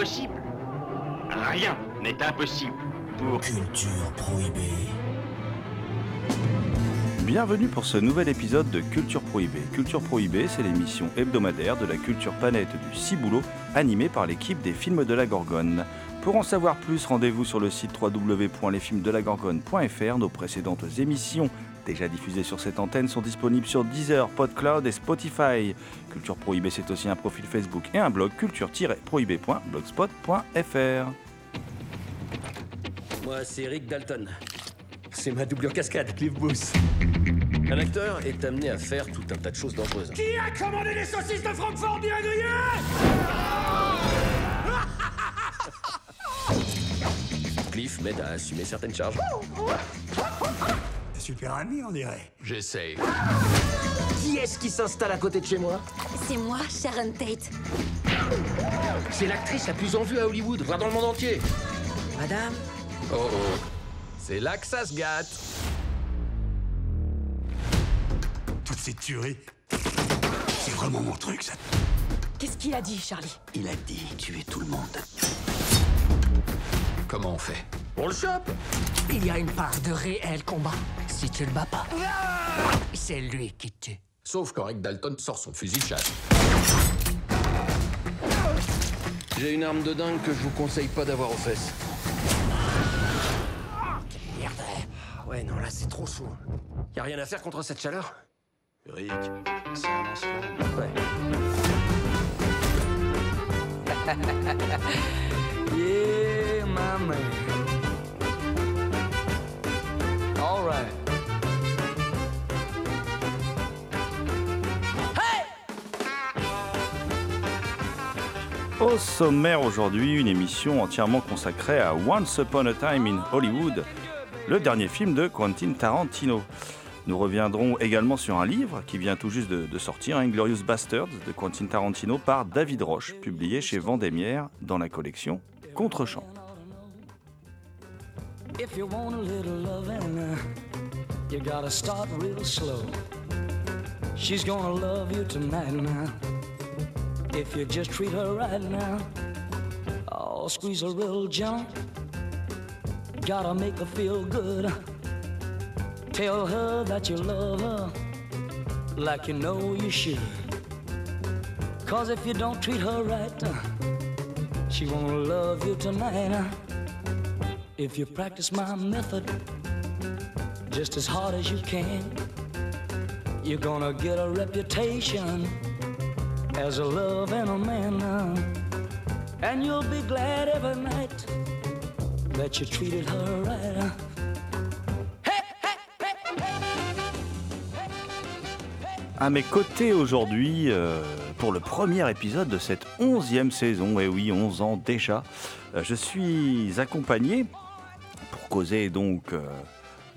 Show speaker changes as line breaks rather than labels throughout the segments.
Impossible. Rien n'est impossible pour...
Culture prohibée.
Bienvenue pour ce nouvel épisode de Culture Prohibée. Culture Prohibée, c'est l'émission hebdomadaire de la culture planète du Ciboulot, animée par l'équipe des films de la Gorgone. Pour en savoir plus, rendez-vous sur le site www.lesfilmsdelagorgone.fr. Nos précédentes émissions, déjà diffusées sur cette antenne, sont disponibles sur Deezer, PodCloud et Spotify. Culture Prohibée, c'est aussi un profil Facebook et un blog culture-prohibée.blogspot.fr.
Moi, c'est Rick Dalton. C'est ma doublure cascade, Cliff Booth. Un acteur est amené à faire tout un tas de choses dangereuses.
Qui a commandé les saucisses de Francfort bien grillées
Cliff m'aide à assumer certaines charges.
Super ami, on dirait.
J'essaye. Qui est-ce qui s'installe à côté de chez moi
C'est moi, Sharon Tate.
C'est l'actrice la plus en vue à Hollywood, voire dans le monde entier.
Madame
Oh oh. C'est là que ça se gâte.
Toutes ces tueries. C'est vraiment mon truc, ça.
Qu'est-ce qu'il a dit, Charlie?
Il a dit tuer tout le monde.
Comment on fait? On le chope
Il y a une part de réel combat. Si tu le bats pas, c'est lui qui tue.
Sauf quand Rick Dalton sort son fusil de chasse. J'ai une arme de dingue que je vous conseille pas d'avoir aux fesses.
Merde. Ouais, non, là, c'est trop chaud.
Y a rien à faire contre cette chaleur
Rick, c'est un lance-flamme.
Ouais.
Yeah, my man.
Au sommaire aujourd'hui, une émission entièrement consacrée à Once Upon a Time in Hollywood, le dernier film de Quentin Tarantino. Nous reviendrons également sur un livre qui vient tout juste de, de sortir, Inglorious Bastards de Quentin Tarantino par David Roche, publié chez Vendémiaire dans la collection Contrechamp.
If you want a little loving, you gotta start real slow. She's gonna love you tonight now. If you just treat her right now, oh, squeeze her real gentle. Gotta make her feel good. Tell her that you love her like you know you should. Cause if you don't treat her right, she won't love you tonight. uh. If you practice my method just as hard as you can, you're gonna get a reputation as a love and a man. And you'll be glad every night that you treated her right.
À mes côtés aujourd'hui, euh, pour le premier épisode de cette onzième saison, et oui, 11 ans déjà, euh, je suis accompagné, causer donc euh,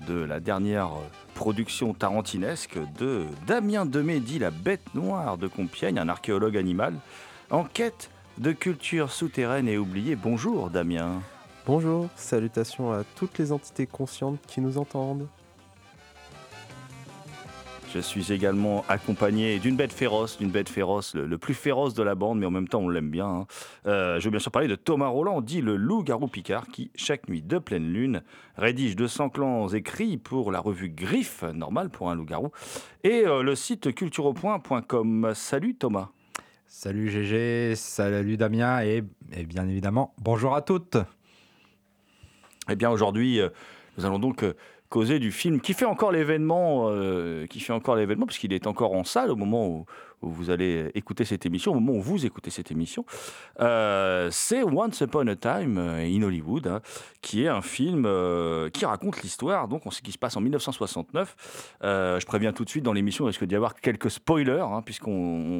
de la dernière production tarantinesque, de Damien Demé, dit la bête noire de Compiègne, un archéologue animal, en quête de culture souterraine et oubliée. Bonjour Damien.
Bonjour, salutations à toutes les entités conscientes qui nous entendent.
Je suis également accompagné d'une bête féroce, d'une bête féroce, le, le plus féroce de la bande, mais en même temps on l'aime bien. hein. Euh, je veux bien sûr parler de Thomas Roland, dit le loup-garou Picard, qui, chaque nuit de pleine lune, rédige de clans écrits pour la revue Griffe, normal pour un loup-garou, et euh, le site culturepoint.com. Salut Thomas.
Salut GG, salut Damien et, et bien évidemment bonjour à toutes.
Eh bien aujourd'hui, euh, nous allons donc du film qui fait encore l'événement, euh, qui fait encore l'événement, puisqu'il est encore en salle au moment où, vous allez écouter cette émission, au moment où vous écoutez cette émission, euh, c'est Once Upon a Time in Hollywood, hein, qui est un film euh, qui raconte l'histoire, donc on sait qui se passe en 1969. Euh, je préviens tout de suite dans l'émission, il risque d'y avoir quelques spoilers, hein, puisqu'on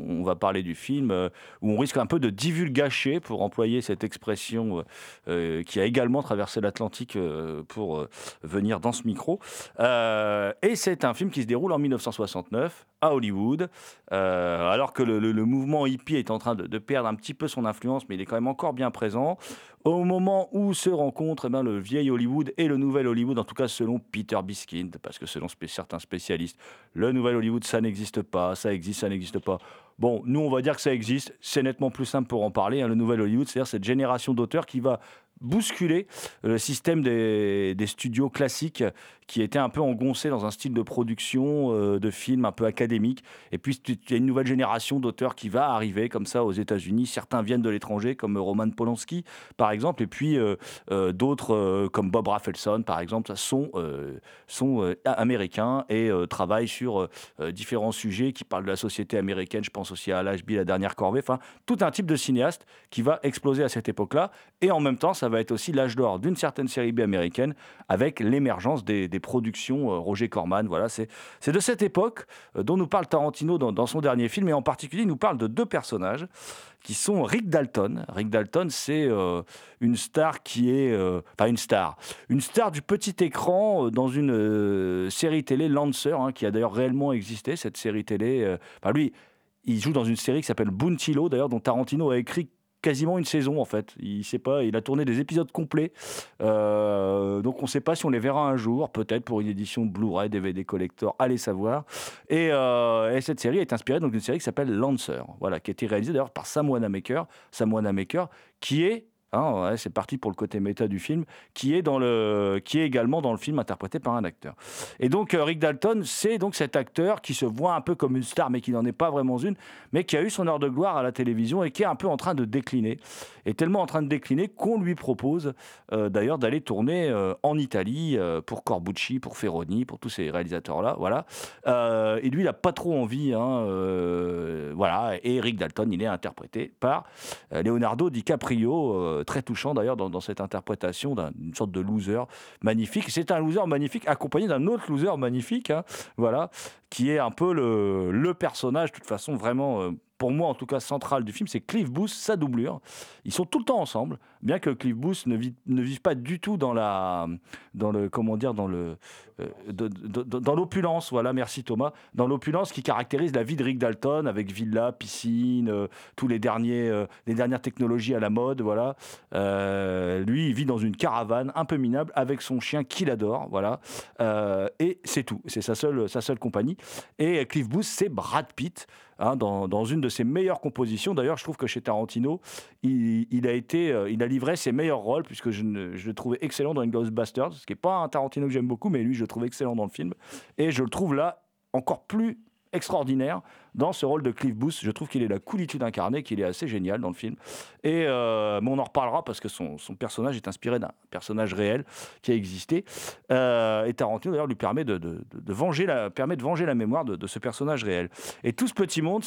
on va parler du film, euh, où on risque un peu de divulgacher, pour employer cette expression euh, qui a également traversé l'Atlantique euh, pour euh, venir dans ce micro. Euh, et c'est un film qui se déroule en 1969 à Hollywood, euh, alors que le, mouvement hippie est en train de, perdre un petit peu son influence, mais il est quand même encore bien présent. Au moment où se rencontrent eh ben, le vieil Hollywood et le nouvel Hollywood, en tout cas selon Peter Biskind, parce que selon certains spécialistes, le nouvel Hollywood, ça n'existe pas, ça existe, ça n'existe pas. Bon, nous, on va dire que ça existe. C'est nettement plus simple pour en parler. hein, le nouvel Hollywood, c'est-à-dire cette génération d'auteurs qui va bousculer le système des, des studios classiques qui étaient un peu engoncés dans un style de production euh, de films un peu académique. Et puis, il y a une nouvelle génération d'auteurs qui va arriver comme ça aux États-Unis. Certains viennent de l'étranger, comme Roman Polanski, par exemple. Et puis, euh, euh, d'autres, euh, comme Bob Rafelson, par exemple, sont, euh, sont euh, américains et euh, travaillent sur euh, euh, différents sujets qui parlent de la société américaine. Je pense aussi à l'HB, La Dernière Corvée. Enfin, tout un type de cinéaste qui va exploser à cette époque-là. Et en même temps, ça va être aussi l'âge d'or d'une certaine série B américaine avec l'émergence des, productions euh, Roger Corman. Voilà, c'est de cette époque euh, dont nous parle Tarantino dans, son dernier film. Et en particulier, il nous parle de deux personnages qui sont Rick Dalton. Rick Dalton, c'est euh, une star qui est... Enfin, une star. Une star du petit écran dans une série télé Lancer, hein, qui a d'ailleurs réellement existé, cette série télé. Enfin, lui, il joue dans une série qui s'appelle Bounty d'ailleurs, dont Tarantino a écrit quasiment une saison en fait. Il sait pas, il a tourné des épisodes complets. Euh, donc on ne sait pas si on les verra un jour, peut-être pour une édition Blu-ray, DVD collector, allez savoir. Et, euh, et cette série est inspirée donc d'une série qui s'appelle Lancer, voilà, qui a été réalisée d'ailleurs par Sam Wanamaker, Sam Wanamaker, qui est Hein, c'est parti pour le côté méta du film, qui est, dans le, également dans le film interprété par un acteur. Et donc euh, Rick Dalton, c'est donc cet acteur qui se voit un peu comme une star, mais qui n'en est pas vraiment une, mais qui a eu son heure de gloire à la télévision et qui est un peu en train de décliner. Et tellement en train de décliner qu'on lui propose euh, d'ailleurs d'aller tourner euh, en Italie pour Corbucci, pour Ferroni, pour tous ces réalisateurs-là. Voilà. Et lui, il n'a pas trop envie. hein, voilà. Et Rick Dalton, il est interprété par Leonardo DiCaprio, très touchant d'ailleurs dans, cette interprétation d'un- d'une sorte de loser magnifique. C'est un loser magnifique accompagné d'un autre loser magnifique, hein, voilà, qui est un peu le, le personnage, de toute façon, vraiment. Pour moi, en tout cas, central du film, c'est Cliff Booth, sa doublure. Ils sont tout le temps ensemble, bien que Cliff Booth ne, vit- ne vive pas du tout dans la, dans le, comment dire, dans le, euh, dans l'opulence. Voilà, merci Thomas. Dans l'opulence qui caractérise la vie de Rick Dalton, avec villa, piscine, euh, tous les derniers, euh, les dernières technologies à la mode. Voilà. Euh, lui, il vit dans une caravane un peu minable avec son chien qu'il adore. Voilà. Et c'est tout. C'est sa seule, sa seule compagnie. Et Cliff Booth, c'est Brad Pitt. Hein, dans, une de ses meilleures compositions. D'ailleurs, je trouve que chez Tarantino, il, a été, euh, il a livré ses meilleurs rôles puisque je, le trouvais excellent dans Ghostbusters, ce qui n'est pas un Tarantino que j'aime beaucoup, mais lui, je le trouve excellent dans le film. Et je le trouve là encore plus extraordinaire dans ce rôle de Cliff Booth. Je trouve qu'il est la coolitude incarnée, qu'il est assez génial dans le film. Et euh, on en reparlera parce que son, son personnage est inspiré d'un personnage réel qui a existé. Euh, et Tarantino d'ailleurs lui permet de, venger la, permet de venger la mémoire de, ce personnage réel. Et tout ce petit monde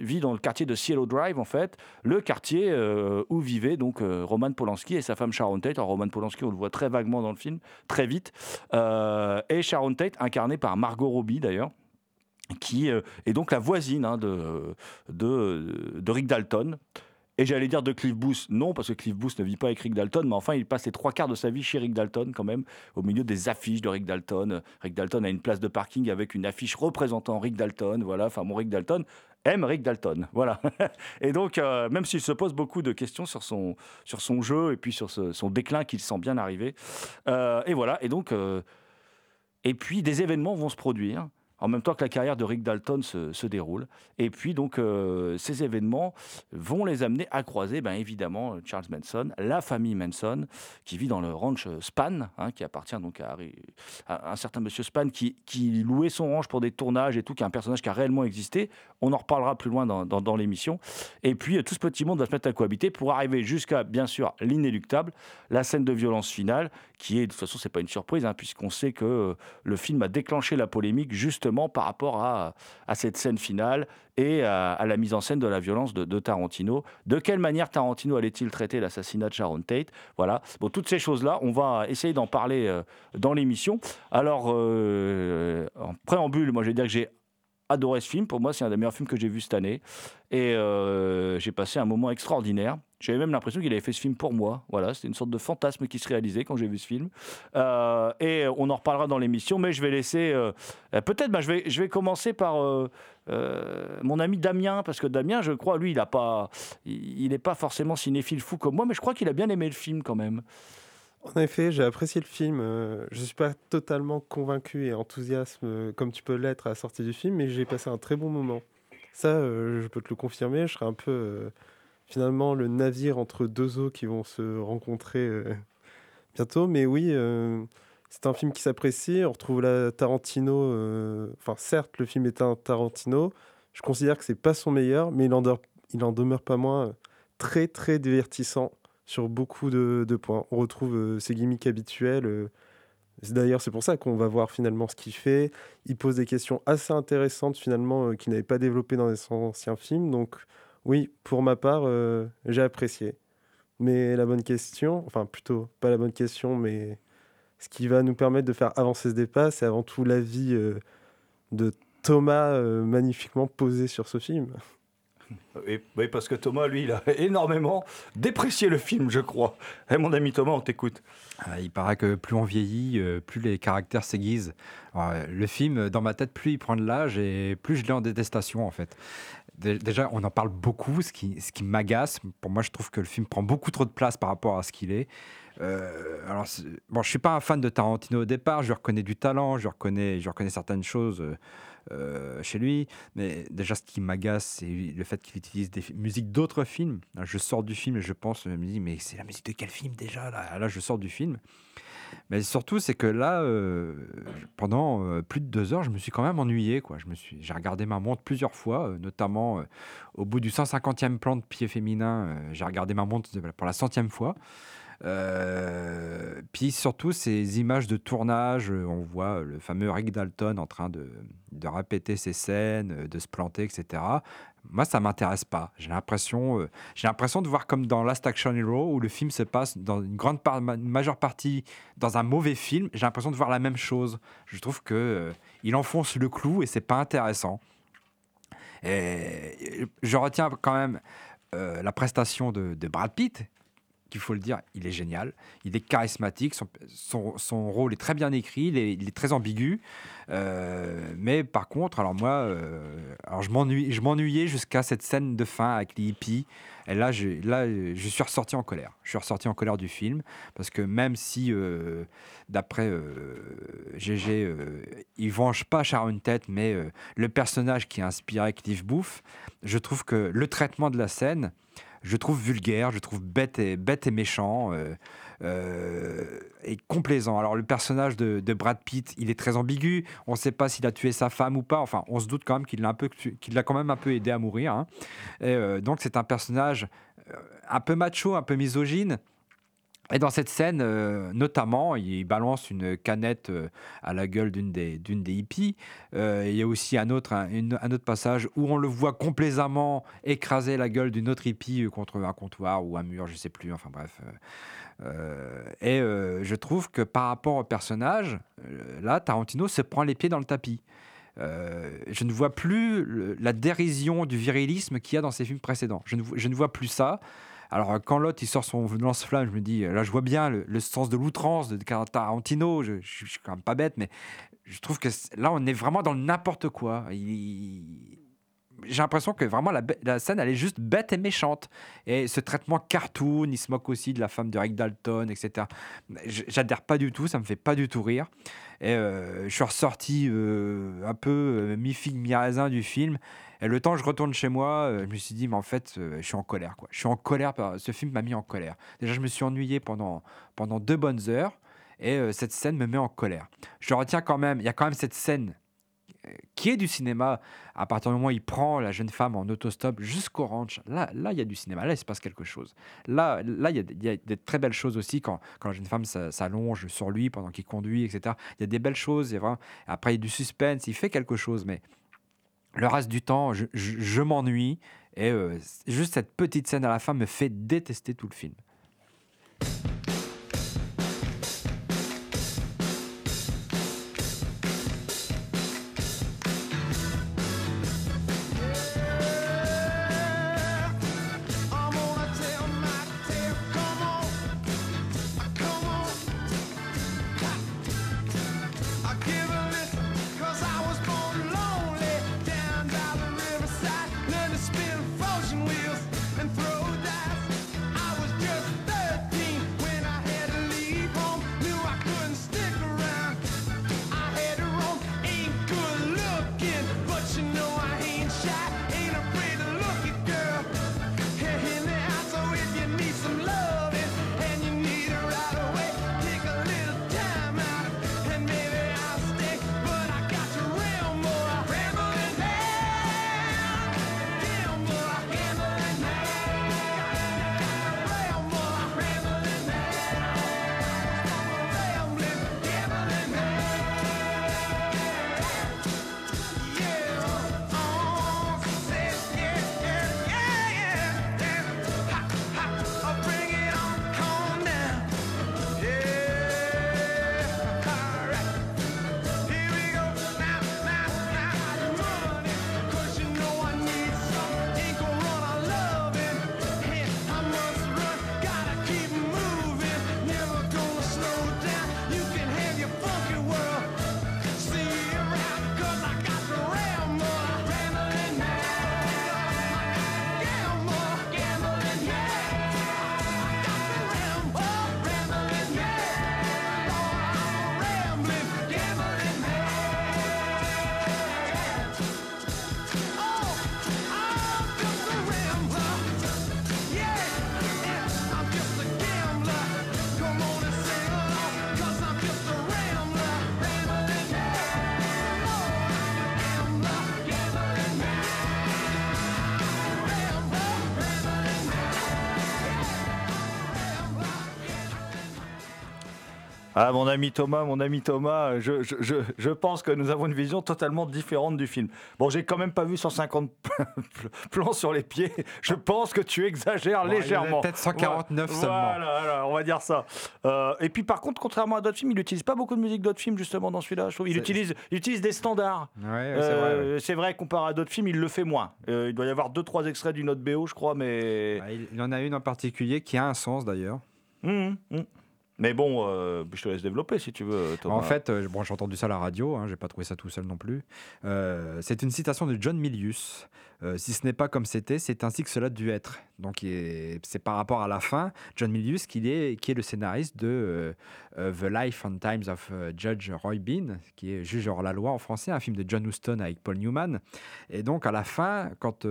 vit dans le quartier de Cielo Drive en fait, le quartier euh, où vivait donc euh, Roman Polanski et sa femme Sharon Tate. Alors Roman Polanski, on le voit très vaguement dans le film, très vite. Et Sharon Tate, incarnée par Margot Robbie d'ailleurs qui euh, est donc la voisine hein, de, de, de Rick Dalton. Et j'allais dire de Cliff Booth, non, parce que Cliff Booth ne vit pas avec Rick Dalton, mais enfin, il passe les trois quarts de sa vie chez Rick Dalton, quand même, au milieu des affiches de Rick Dalton. Rick Dalton a une place de parking avec une affiche représentant Rick Dalton, voilà. Enfin, mon Rick Dalton aime Rick Dalton, voilà. et donc, euh, même s'il se pose beaucoup de questions sur son, sur son jeu et puis sur son déclin qu'il sent bien arriver. Euh, et voilà, et donc, et puis des événements vont se produire en même temps que la carrière de Rick Dalton se, se déroule. Et puis, donc, euh, ces événements vont les amener à croiser, ben, évidemment, Charles Manson, la famille Manson, qui vit dans le ranch Span, hein, qui appartient donc à, un certain monsieur Span, qui, qui louait son ranch pour des tournages et tout, qui est un personnage qui a réellement existé. On en reparlera plus loin dans, dans- l'émission. Et puis, euh, tout ce petit monde va se mettre à cohabiter pour arriver jusqu'à, bien sûr, l'inéluctable, la scène de violence finale, qui est, de toute façon, c'est pas une surprise, hein, puisqu'on sait que euh, le film a déclenché la polémique, justement, par rapport à, cette scène finale et à, la mise en scène de la violence de, de Tarantino. De quelle manière Tarantino allait-il traiter l'assassinat de Sharon Tate? Voilà. Bon, toutes ces choses-là, on va essayer d'en parler euh, dans l'émission. Alors, euh, en préambule, moi, je vais dire que j'ai adoré ce film. Pour moi, c'est un des meilleurs films que j'ai vu cette année. Et euh, j'ai passé un moment extraordinaire. J'avais même l'impression qu'il avait fait ce film pour moi. Voilà, c'était une sorte de fantasme qui se réalisait quand j'ai vu ce film. Euh, et on en reparlera dans l'émission, mais je vais laisser. euh, Peut-être, bah, je, vais, je vais commencer par mon ami Damien, parce que Damien, je crois, lui, il n'est pas, il il pas forcément cinéphile fou comme moi, mais je crois qu'il a bien aimé le film quand même.
En effet, j'ai apprécié le film. euh, je ne suis pas totalement convaincu et enthousiaste euh, comme tu peux l'être à la sortie du film, mais j'ai passé un très bon moment. Ça, euh, je peux te le confirmer. Je serai un peu finalement le navire entre deux eaux qui vont se rencontrer bientôt. Mais oui, c'est un film qui s'apprécie. On retrouve la Tarantino. Enfin, certes, le film est un Tarantino. Je considère que c'est pas son meilleur, mais il en, demeure- il en demeure pas moins très très divertissant sur beaucoup de, points. On retrouve euh, ses gimmicks habituels. euh, D'ailleurs, c'est pour ça qu'on va voir finalement ce qu'il fait. Il pose des questions assez intéressantes finalement euh, qu'il n'avait pas développées dans les anciens films. Donc oui, pour ma part, j'ai apprécié. Mais la bonne question, enfin plutôt pas la bonne question, mais ce qui va nous permettre de faire avancer ce débat, c'est avant tout l'avis euh, de Thomas magnifiquement posé sur ce film.
Oui, parce que Thomas, lui, il a énormément déprécié le film, je crois. Eh, mon ami Thomas, on t'écoute.
Ah, Il paraît que plus on vieillit, euh, plus les caractères s'aiguisent. Euh, Le film, euh, dans ma tête, plus il prend de l'âge et plus je l'ai en détestation en fait. Dé- Déjà, on en parle beaucoup, ce qui, ce qui m'agace. Pour moi, je trouve que le film prend beaucoup trop de place par rapport à ce qu'il est. Euh, alors, bon, je suis pas un fan de Tarantino au départ. Je reconnais du talent, je reconnais, je reconnais certaines choses euh, chez lui. Mais déjà, ce qui m'agace, c'est le fait qu'il utilise des musiques d'autres films. Là, Je sors du film et je pense, je me dis, mais c'est la musique de quel film déjà là, là, je sors du film. Mais surtout, c'est que là, euh, pendant euh, plus de deux heures, je me suis quand même ennuyé. Quoi. Je me suis, j'ai regardé ma montre plusieurs fois, notamment au bout du 150e plan de pied féminin. j'ai regardé ma montre pour la centième fois. Euh, puis surtout ces images de tournage, euh, on voit euh, le fameux Rick Dalton en train de, de répéter ses scènes, de se planter, etc. Moi, ça m'intéresse pas. J'ai l'impression, j'ai l'impression de voir comme dans Last Action Hero où le film se passe dans une grande part, une majeure partie dans un mauvais film. J'ai l'impression de voir la même chose. Je trouve que il enfonce le clou et c'est pas intéressant. Je retiens quand même la prestation de Brad Pitt, qu'il faut le dire, il est génial, il est charismatique, son, rôle est très bien écrit, il est, très ambigu. Euh, mais par contre, alors moi, euh, alors je m'ennuyais jusqu'à cette scène de fin avec les hippies. Et là, je, là, je suis ressorti en colère. Je suis ressorti en colère du film parce que même si, euh, d'après GG, il venge pas Sharon Tate, mais le personnage qui a inspiré Cliff Booth, je trouve que le traitement de la scène, je trouve vulgaire, je trouve bête et, bête et méchant. euh, euh, et complaisant. Alors le personnage de, Brad Pitt, il est très ambigu. On ne sait pas s'il a tué sa femme ou pas. Enfin, on se doute quand même qu'il l'a un peu, qu'il l'a quand même un peu aidé à mourir. hein. Et, euh, donc c'est un personnage un peu macho, un peu misogyne. Et dans cette scène, euh, notamment, il balance une canette euh, à la gueule d'une des, hippies. Euh, il y a aussi un autre, passage où on le voit complaisamment écraser la gueule d'une autre hippie contre un comptoir ou un mur, je sais plus. Enfin bref. et je trouve que par rapport au personnage, là, Tarantino se prend les pieds dans le tapis. Je ne vois plus la dérision du virilisme qu'il y a dans ses films précédents. Ne, je ne vois plus ça. Alors, euh, quand l'autre il sort son lance-flamme, je me dis, euh, là, je vois bien le, sens de l'outrance de Tarantino. Je, je, suis quand même pas bête, mais je trouve que là, on est vraiment dans n'importe quoi. J'ai l'impression que vraiment la, scène, elle est juste bête et méchante. Et ce traitement cartoon, il se moque aussi de la femme de Rick Dalton, etc. J'adhère pas du tout, ça me fait pas du tout rire. Et euh, je suis ressorti un peu euh, mi-figue, mi-raisin du film. Et le temps je retourne chez moi, euh, je me suis dit, mais en fait, euh, je suis en colère. Quoi. Je suis en colère, ce film m'a mis en colère. Déjà, je me suis ennuyé pendant, pendant deux bonnes heures. Et euh, cette scène me met en colère. Je retiens quand même, il y a quand même cette scène
qui est du cinéma. À partir du moment où il prend la jeune femme en autostop jusqu'au ranch, là, là, il y a du cinéma. Là, il se passe quelque chose. Là, là, il y a, il y a des très belles choses aussi quand, quand la jeune femme s'a- s'allonge sur lui pendant qu'il conduit, etc. Il y a des belles choses. il y a vraiment- Après, il y a du suspense. Il fait quelque chose, mais le reste du temps, je, m'ennuie. Et euh, juste cette petite scène à la fin me fait détester tout le film.
Ah, mon ami Thomas, mon ami Thomas, je, je, je, je pense que nous avons une vision totalement différente du film. Bon, j'ai quand même pas vu 150 plans sur les pieds. Je pense que tu exagères
Bon,
légèrement.
peut-être 149
Voilà,
seulement.
Voilà, voilà, on va dire ça. Euh, et puis par contre, contrairement à d'autres films, il n'utilise pas beaucoup de musique d'autres films justement dans celui-là. Il utilise, il utilise des standards.
Ouais, ouais, c'est
Euh,
vrai. ouais.
c'est vrai, comparé à d'autres films, il le fait moins. Euh, il doit y avoir deux, trois extraits d'une autre BO, je crois, mais.
Bah, il en a une en particulier qui a un sens d'ailleurs.
Hum, hum. Mais bon, euh, je te laisse développer si tu veux.
En fait, euh, bon, j'ai entendu ça à la radio, hein, j'ai pas trouvé ça tout seul non plus. Euh, c'est une citation de John Milius. Si ce n'est pas comme c'était, c'est ainsi que cela dû être. Donc, c'est par rapport à la fin. John Milius, qui est, qui est le scénariste de The Life and Times of Judge Roy Bean, qui est Juge hors la loi en français, un film de John Huston avec Paul Newman. Et donc, à la fin, quand.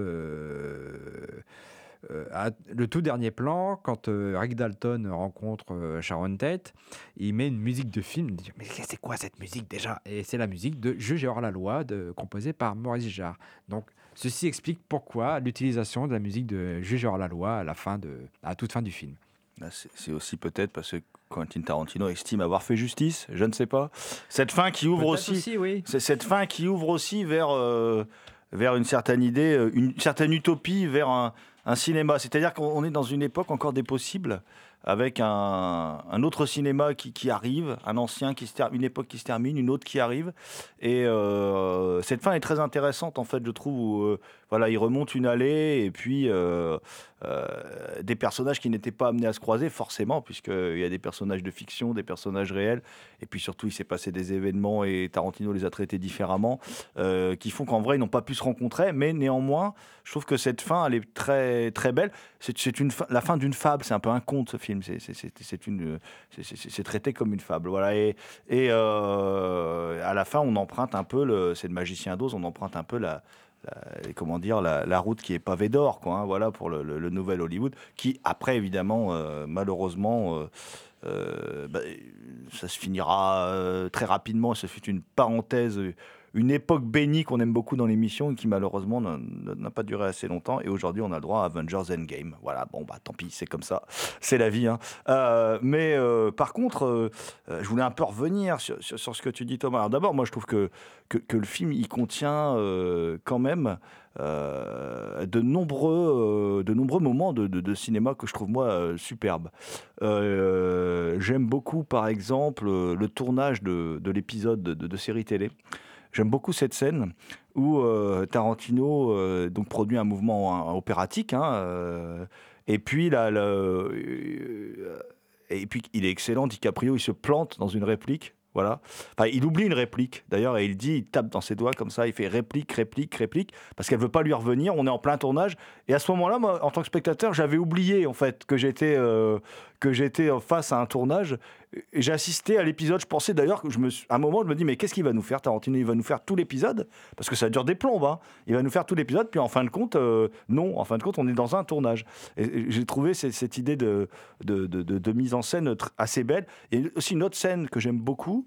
Euh, à- le tout dernier plan, quand euh, Rick Dalton rencontre euh, Sharon Tate, il met une musique de film. Il dit Mais c'est quoi cette musique déjà? Et c'est la musique de Juge hors la loi, de, composée par Maurice Jarre. Donc, ceci explique pourquoi l'utilisation de la musique de Juge hors la loi à la fin de, à toute fin du film.
Ah, C'est aussi peut-être parce que Quentin Tarantino estime avoir fait justice, je ne sais pas. Cette fin qui ouvre aussi,
oui.
c'est cette fin qui ouvre aussi vers euh, vers une certaine idée, une certaine utopie, vers un, un cinéma. C'est-à-dire qu'on est dans une époque encore des possibles, avec un, autre cinéma qui, arrive, un ancien qui se termine, une époque qui se termine, une autre qui arrive. Et euh, cette fin est très intéressante en fait, je trouve. Où, euh, voilà, il remonte une allée et puis euh, des personnages qui n'étaient pas amenés à se croiser forcément, puisqu'il y a des personnages de fiction, des personnages réels, et puis surtout il s'est passé des événements et Tarantino les a traités différemment, qui font qu'en vrai ils n'ont pas pu se rencontrer, mais néanmoins, je trouve que cette fin elle est très très belle. C'est une la fin d'une fable, c'est un peu un conte ce film. C'est traité comme une fable, voilà. Et, et euh, à la fin on emprunte un peu c'est le magicien d'Oz, on emprunte un peu la comment dire la, route qui est pavée d'or hein, voilà pour le, nouvel Hollywood qui après évidemment euh, malheureusement euh, bah, ça se finira très rapidement ça fut une parenthèse une époque bénie qu'on aime beaucoup dans l'émission et qui malheureusement n'a- pas duré assez longtemps. Et aujourd'hui, on a le droit à Avengers Endgame. Voilà, bon, bah tant pis, c'est comme ça. C'est la vie. hein. Euh, mais euh, par contre, euh, je voulais un peu revenir sur, ce que tu dis, Thomas. Alors d'abord, moi, je trouve que, que, le film, il contient quand même de, nombreux, de nombreux moments de, cinéma que je trouve, moi, superbes. J'aime beaucoup, par exemple, le tournage de, de l'épisode de, de série télé. J'aime beaucoup cette scène où euh, Tarantino euh, donc produit un mouvement opératique. hein, euh, et puis il est excellent. DiCaprio, il se plante dans une réplique. Voilà. Il oublie une réplique d'ailleurs et il dit, il tape dans ses doigts comme ça, il fait réplique, réplique, réplique, parce qu'elle veut pas lui revenir. On est en plein tournage et à ce moment-là, moi, en tant que spectateur, j'avais oublié en fait que j'étais que j'étais face à un tournage. J'ai assisté à l'épisode. Je pensais d'ailleurs à un moment, je me dis mais qu'est-ce qu'il va nous faire Tarantino? Il va nous faire tout l'épisode? Parce que ça dure des plombes. hein. Il va nous faire tout l'épisode. Puis en fin de compte, euh, non. En fin de compte, on est dans un tournage. Et, j'ai trouvé cette, idée de, mise en scène assez belle. Et aussi une autre scène que j'aime beaucoup.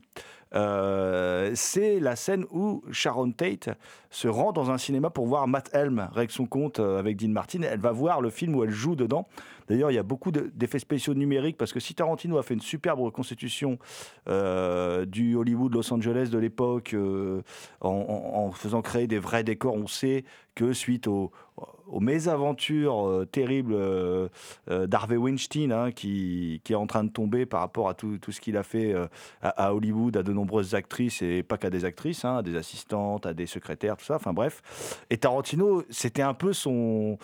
Euh, c'est la scène où Sharon Tate se rend dans un cinéma pour voir Matt Helm règle son compte euh, avec Dean Martin. Elle va voir le film où elle joue dedans. D'ailleurs, il y a beaucoup de- d'effets spéciaux numériques parce que si Tarantino a fait une superbe reconstitution euh, du Hollywood Los Angeles de l'époque en- en faisant créer des vrais décors, on sait que suite aux, mésaventures euh, terribles euh, euh, d'Harvey Weinstein, hein, qui, est en train de tomber par rapport à tout, ce qu'il a fait euh, à, à Hollywood, à de nombreuses actrices, et pas qu'à des actrices, hein, à des assistantes, à des secrétaires, tout ça, enfin bref. Et Tarantino, c'était un peu son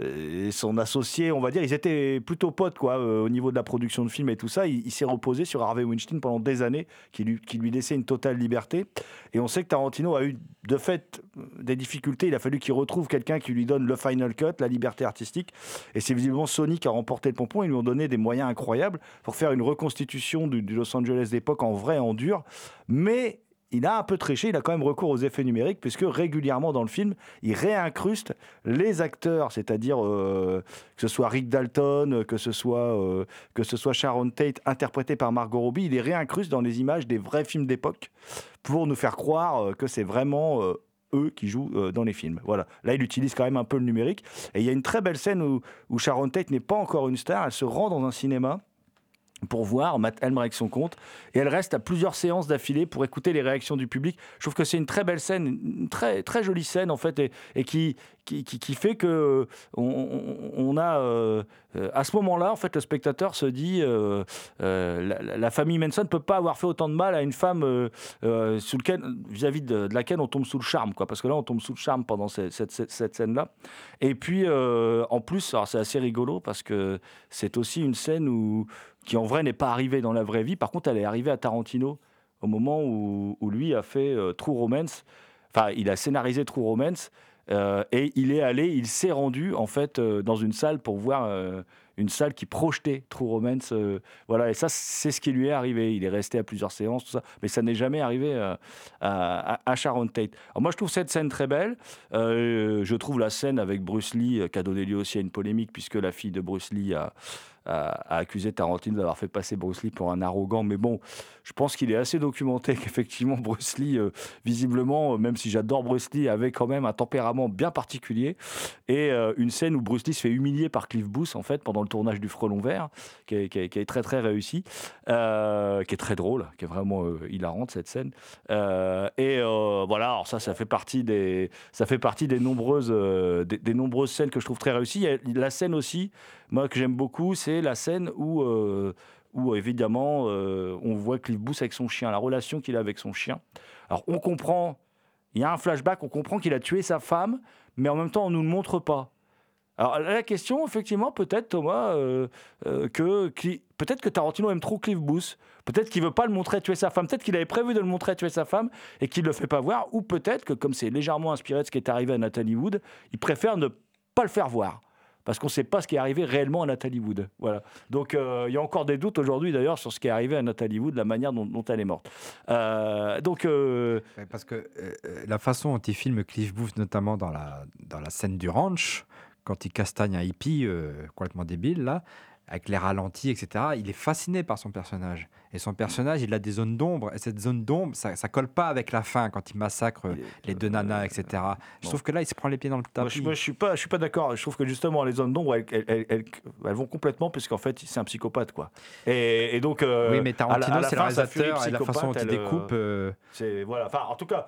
euh, son associé, on va dire, ils étaient plutôt potes quoi, euh, au niveau de la production de films et tout ça. Il, s'est reposé sur Harvey Weinstein pendant des années, qui lui, qui lui laissait une totale liberté. Et on sait que Tarantino a eu de fait des difficultés. Il a fallu qu'il retrouve quelqu'un qui lui donne le final cut, la liberté artistique. Et c'est visiblement Sony qui a remporté le pompon. Ils lui ont donné des moyens incroyables pour faire une reconstitution du Los Angeles d'époque en vrai, en dur. Mais il a un peu triché, il a quand même recours aux effets numériques, puisque régulièrement dans le film, il réincruste les acteurs, c'est-à-dire euh, que ce soit Rick Dalton, que ce soit, euh, que ce soit Sharon Tate, interprété par Margot Robbie, il les réincruste dans les images des vrais films d'époque, pour nous faire croire euh, que c'est vraiment... eux qui jouent dans les films. Voilà. Là, il utilise quand même un peu le numérique. Et il y a une très belle scène où, où Sharon Tate n'est pas encore une star. Elle se rend dans un cinéma pour voir Matt Helm avec son compte. Et elle reste à plusieurs séances d'affilée pour écouter les réactions du public. Je trouve que c'est une très belle scène, une très, très jolie scène en fait, et, qui, qui, qui- fait que on, a euh, à ce moment-là, en fait, le spectateur se dit euh, euh, la, famille Manson ne peut pas avoir fait autant de mal à une femme sous vis-à-vis de, laquelle on tombe sous le charme, quoi. Parce que là, on tombe sous le charme pendant cette, cette- cette- scène-là. Et puis, en plus, c'est assez rigolo parce que c'est aussi une scène où, qui en vrai n'est pas arrivée dans la vraie vie. Par contre, elle est arrivée à Tarantino au moment où, lui a fait euh, True Romance. Enfin, il a scénarisé True Romance. euh, et il est allé, il s'est rendu en fait euh, dans une salle pour voir une salle qui projetait True Romance. voilà, et ça, c'est ce qui lui est arrivé. Il est resté à plusieurs séances, tout ça, mais ça n'est jamais arrivé à, Sharon Tate. Alors moi, je trouve cette scène très belle. Je trouve la scène avec Bruce Lee qui a donné lieu aussi à une polémique puisque la fille de Bruce Lee a, a- a accusé Tarantino d'avoir fait passer Bruce Lee pour un arrogant. Mais bon, je pense qu'il est assez documenté qu'effectivement Bruce Lee, euh, visiblement, euh, même si j'adore Bruce Lee, avait quand même un tempérament bien particulier. Et euh, une scène où Bruce Lee se fait humilier par Cliff Booth en fait pendant le tournage du Frelon Vert, qui est, très très réussi, qui est très drôle, qui est vraiment hilarante cette scène. Et voilà, alors ça, ça fait partie des, ça fait partie des nombreuses, des, nombreuses scènes que je trouve très réussies. La scène aussi, moi que j'aime beaucoup, c'est la scène où, euh, où évidemment, euh, on voit Cliff Booth avec son chien, la relation qu'il a avec son chien. Alors on comprend, il y a un flashback, on comprend qu'il a tué sa femme, mais en même temps on nous le montre pas. Alors la question, effectivement, peut-être Thomas, euh, que qui- peut-être que Tarantino aime trop Cliff Booth, peut-être qu'il veut pas le montrer tuer sa femme, peut-être qu'il avait prévu de le montrer tuer sa femme et qu'il le fait pas voir, ou peut-être que comme c'est légèrement inspiré de ce qui est arrivé à Nathalie Wood, il préfère ne pas le faire voir. Parce qu'on ne sait pas ce qui est arrivé réellement à Nathalie Wood. Voilà. Donc euh, il y a encore des doutes aujourd'hui d'ailleurs sur ce qui est arrivé à Nathalie Wood, la manière dont, elle est morte. Euh, donc euh,
Parce que la façon dont il filme Cliff Booth, notamment dans la, dans la scène du ranch, quand il castagne un hippie complètement débile, là, avec les ralentis, etc. Il est fasciné par son personnage. Et son personnage, il a des zones d'ombre. Et cette zone d'ombre, ça, ça colle pas avec la fin quand il massacre les deux nanas, etc. Je trouve que là, il se prend les pieds dans le
Moi, je,
tapis.
moi, je suis pas, je suis pas d'accord. Je trouve que justement les zones d'ombre, elles, elles- elles- elles- elles vont complètement puisqu'en fait c'est un psychopathe quoi. Et, et donc. euh,
oui, mais Tarantino, c'est le réalisateur et la façon dont il
elle,
découpe. euh,
C'est voilà. Enfin, en tout cas.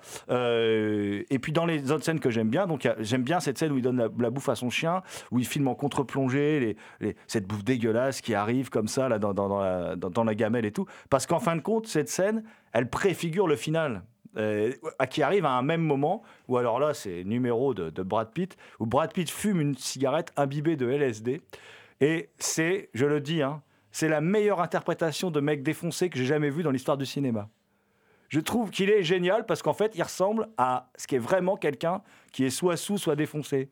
euh, et puis dans les autres scènes que j'aime bien, donc j'aime bien cette scène où il donne la, la bouffe à son chien, où il filme en contre-plongée les, les- cette bouffe dégueulasse qui arrive comme ça là dans, dans, dans la, dans- dans la gamelle et tout. Parce qu'en fin de compte, cette scène, elle préfigure le final. euh, qui arrive à un même moment où alors là c'est numéro de, Brad Pitt où Brad Pitt fume une cigarette imbibée de LSD et c'est je le dis hein, c'est la meilleure interprétation de mec défoncé que j'ai jamais vu dans l'histoire du cinéma je trouve qu'il est génial parce qu'en fait, il ressemble à ce qui est vraiment quelqu'un qui est soit sous, soit défoncé.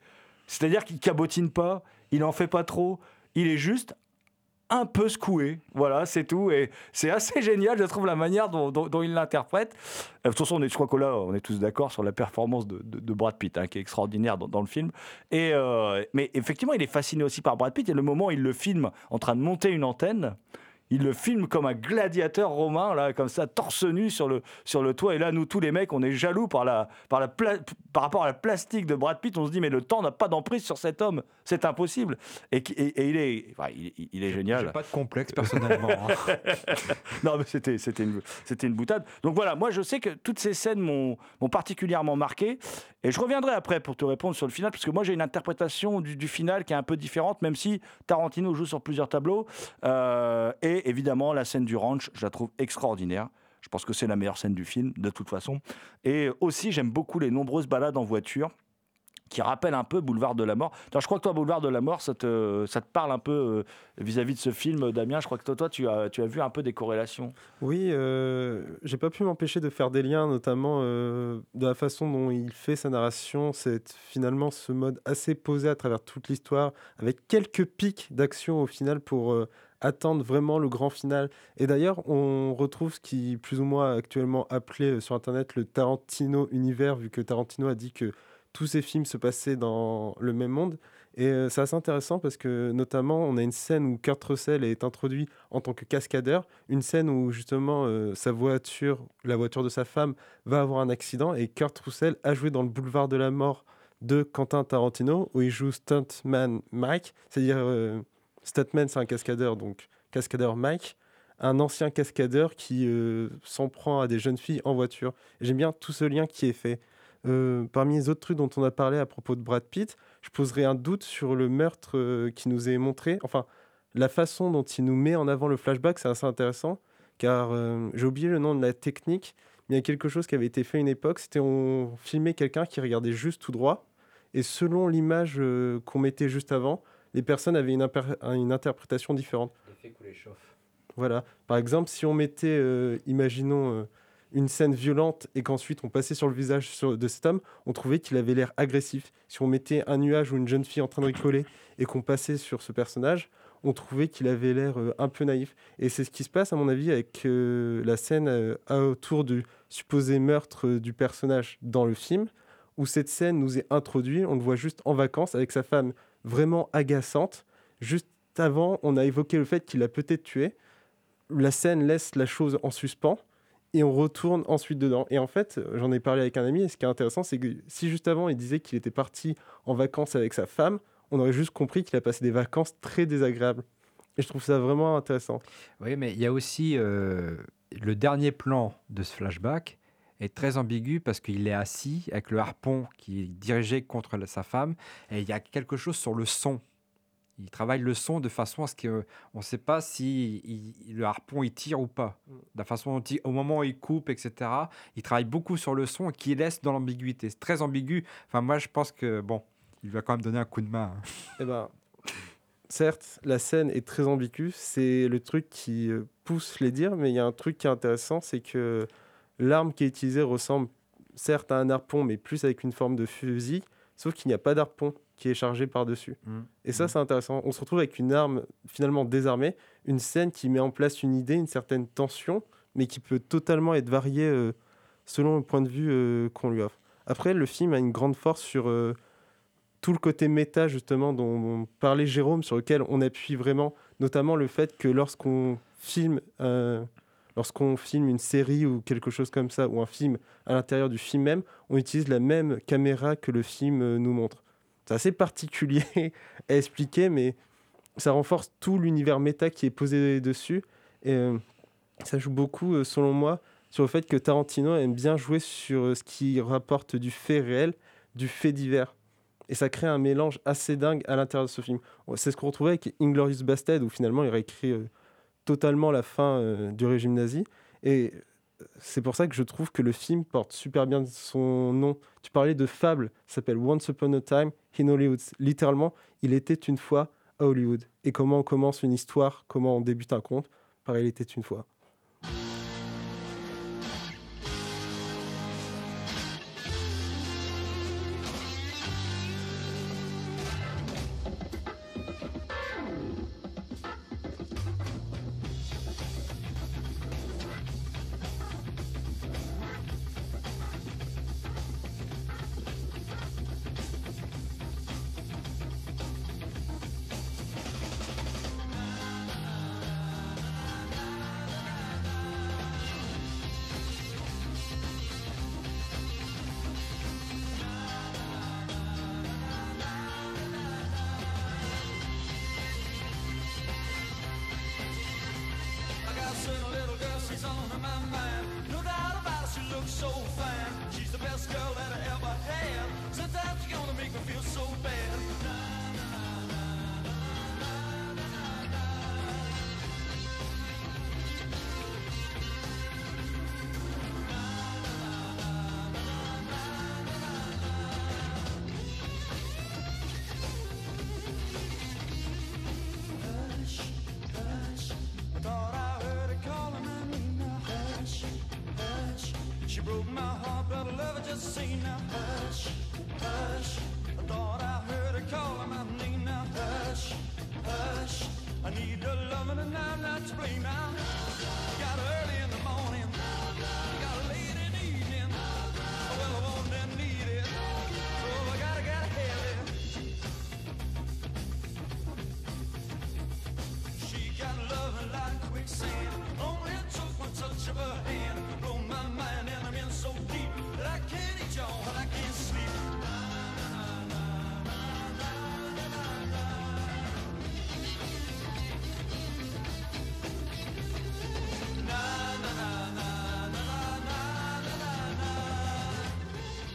C'est-à-dire qu'il cabotine pas, il en fait pas trop, il est juste un peu secoué. Voilà, c'est tout. Et c'est assez génial, je trouve, la manière dont, il l'interprète. Euh, De toute façon, on est, je crois que là, on est tous d'accord sur la performance de, de- Brad Pitt, hein, qui est extraordinaire dans, dans le film. Et, euh, mais effectivement, il est fasciné aussi par Brad Pitt. Et le moment où il le filme en train de monter une antenne, il le filme comme un gladiateur romain, là, comme ça, torse nu sur le, sur le toit. Et là, nous, tous les mecs, on est jaloux par, la, par, la pla- par rapport à la plastique de Brad Pitt. On se dit, mais le temps n'a pas d'emprise sur cet homme. C'est impossible. Et, et- et il est, enfin, il, il- il est génial.
J'ai pas de complexe personnellement. hein.
non, mais c'était, c'était, une, c'était une boutade. Donc voilà, moi je sais que toutes ces scènes m'ont, m'ont particulièrement marqué. Et je reviendrai après pour te répondre sur le final, parce que moi j'ai une interprétation du, du final qui est un peu différente, même si Tarantino joue sur plusieurs tableaux. Euh, et évidemment, la scène du ranch, je la trouve extraordinaire. Je pense que c'est la meilleure scène du film, de toute façon. Et aussi, j'aime beaucoup les nombreuses balades en voiture qui rappellent un peu Boulevard de la Mort. Attends, je crois que toi, Boulevard de la Mort, ça te, ça te parle un peu euh, vis-à-vis de ce film, Damien? Je crois que toi, toi tu, as, tu as vu un peu des corrélations.
Oui, euh, j'ai pas pu m'empêcher de faire des liens, notamment euh, de la façon dont il fait sa narration. C'est finalement ce mode assez posé à travers toute l'histoire, avec quelques pics d'action au final pour euh, attendre vraiment le grand final. Et d'ailleurs, on retrouve ce qui est plus ou moins actuellement appelé euh, sur Internet le Tarantino univers, vu que Tarantino a dit que tous ses films se passaient dans le même monde. Et euh, c'est assez intéressant parce que notamment on a une scène où Kurt Russell est introduit en tant que cascadeur, une scène où justement euh, sa voiture, la voiture de sa femme, va avoir un accident et Kurt Russell a joué dans le boulevard de la mort de Quentin Tarantino où il joue Stuntman Mike, c'est-à-dire euh, Stuntman c'est un cascadeur donc cascadeur Mike, un ancien cascadeur qui euh, s'en prend à des jeunes filles en voiture. J'aime bien tout ce lien qui est fait. Euh, parmi les autres trucs dont on a parlé à propos de Brad Pitt, je poserai un doute sur le meurtre euh, qui nous est montré. Enfin, la façon dont il nous met en avant le flashback, c'est assez intéressant, car euh, j'ai oublié le nom de la technique, mais il y a quelque chose qui avait été fait à une époque, c'était on filmait quelqu'un qui regardait juste tout droit, et selon l'image qu'on mettait juste avant, les personnes avaient une, interprétation différente. Voilà. Par exemple, si on mettait, euh, imaginons, euh, une scène violente et qu'ensuite on passait sur le visage sur- de cet homme, on trouvait qu'il avait l'air agressif. Si on mettait un nuage ou une jeune fille en train de rigoler et qu'on passait sur ce personnage, on trouvait qu'il avait l'air euh, un peu naïf. Et c'est ce qui se passe, à mon avis, avec la scène autour du supposé meurtre du personnage dans le film, où cette scène nous est introduite, on le voit juste en vacances avec sa femme vraiment agaçante. Juste avant, on a évoqué le fait qu'il l'a peut-être tué. La scène laisse la chose en suspens et on retourne ensuite dedans. Et en fait, j'en ai parlé avec un ami, et ce qui est intéressant, c'est que si juste avant, il disait qu'il était parti en vacances avec sa femme, on aurait juste compris qu'il a passé des vacances très désagréables. Et je trouve ça vraiment intéressant.
Oui, mais il y a aussi euh, le dernier plan de ce flashback est très ambigu parce qu'il est assis avec le harpon qui est dirigé contre sa femme et il y a quelque chose sur le son. Il travaille le son de façon à ce qu'on ne sait pas si il- le harpon il tire ou pas. De la façon dont il- au moment où il coupe, etc. Il travaille beaucoup sur le son qui laisse dans l'ambiguïté. C'est très ambigu. Enfin, moi, je pense que bon, il va quand même donner un coup de main. hein.
Eh ben, certes, la scène est très ambiguë, c'est le truc qui euh, pousse les dires, mais il y a un truc qui est intéressant, c'est que l'arme qui est utilisée ressemble certes à un harpon, mais plus avec une forme de fusil, sauf qu'il n'y a pas d'harpon qui est chargé par-dessus.
Mm.
Et ça, c'est intéressant. On se retrouve avec une arme finalement désarmée, une scène qui met en place une idée, une certaine tension, mais qui peut totalement être variée euh, selon le point de vue euh, qu'on lui offre. Après, le film a une grande force sur euh, tout le côté méta, justement, dont, parlait Jérôme, sur lequel on appuie vraiment, notamment le fait que lorsqu'on filme, lorsqu'on filme une série ou quelque chose comme ça, ou un film à l'intérieur du film même, on utilise la même caméra que le film euh, nous montre. C'est assez particulier à expliquer, mais ça renforce tout l'univers méta qui est posé dessus. Et euh, ça joue beaucoup, euh, selon moi, sur le fait que Tarantino aime bien jouer sur ce qui rapporte du fait réel, du fait divers. Et ça crée un mélange assez dingue à l'intérieur de ce film. C'est ce qu'on retrouvait avec Inglorious Bastard, où finalement il réécrit totalement la fin euh, du régime nazi. Et c'est pour ça que je trouve que le film porte super bien son nom. Tu parlais de fable, s'appelle Once Upon a Time in Hollywood. Littéralement, il était une fois à Hollywood. Et comment on commence une histoire, comment on débute un conte, pareil, il était une fois.
Broke my heart, but I love her just same now. Hush, hush.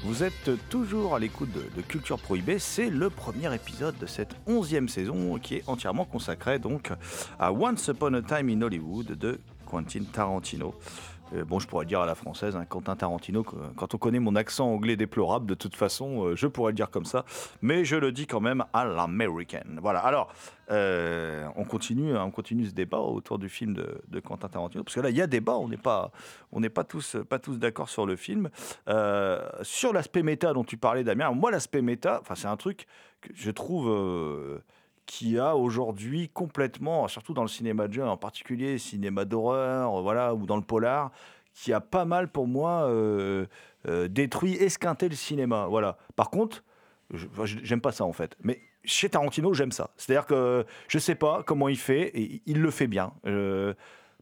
Vous êtes toujours à l'écoute de, Culture Prohibée. C'est le premier épisode de cette onzième saison qui est entièrement consacrée donc à Once Upon a Time in Hollywood de Quentin Tarantino. Euh, bon, je pourrais le dire à la française, hein, Quentin Tarantino, quand on connaît mon accent anglais déplorable, de toute façon, euh, je pourrais le dire comme ça, mais je le dis quand même à l'américaine. Voilà, alors, euh, on, continue, hein, on continue ce débat autour du film de, Quentin Tarantino, parce que là, il y a débat, on n'est pas, pas tous, pas tous d'accord sur le film. Sur l'aspect méta dont tu parlais, Damien, moi, l'aspect méta, c'est un truc que je trouve... qui a aujourd'hui complètement, surtout dans le cinéma de genre, en particulier cinéma d'horreur, euh, voilà, ou dans le polar, qui a pas mal pour moi euh, euh, détruit, esquinté le cinéma. Voilà. Par contre, j'aime pas ça en fait, mais chez Tarantino, j'aime ça. C'est-à-dire que je sais pas comment il fait, et il le fait bien.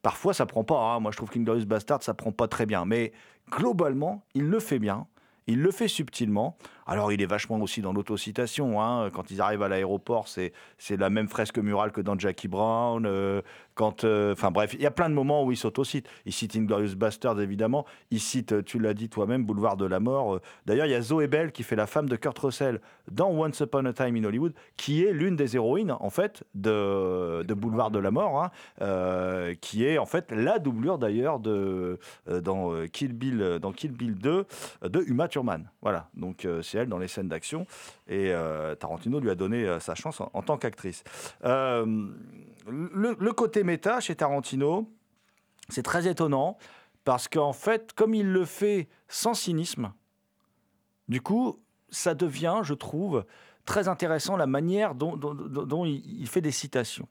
Parfois, ça prend pas. hein. Moi, je trouve qu'Inglorious Bastard, ça prend pas très bien, mais globalement, il le fait bien. Il le fait subtilement. Alors, il est vachement aussi dans l'autocitation. Hein. Quand ils arrivent à l'aéroport, c'est la même fresque murale que dans Jackie Brown. euh, quand, euh, enfin bref, il y a plein de moments où il s'autocite. Il cite Inglorious Bastards, évidemment. Il cite, euh, tu l'as dit toi-même, Boulevard de la Mort. Euh, D'ailleurs, il y a Zoé Bell qui fait la femme de Kurt Russell dans Once Upon a Time in Hollywood, qui est l'une des héroïnes, en fait, de, Boulevard de la Mort, hein, qui est, en fait, la doublure, d'ailleurs, de, dans, Kill Bill, dans Kill Bill 2 euh, de Uma Thurman. Voilà, donc c'est elle dans les scènes d'action. Et Tarantino lui a donné sa chance en, tant qu'actrice. Le, côté méta chez Tarantino, c'est très étonnant parce qu'en fait, comme il le fait sans cynisme, du coup, ça devient, je trouve, très intéressant la manière dont, il, fait des citations.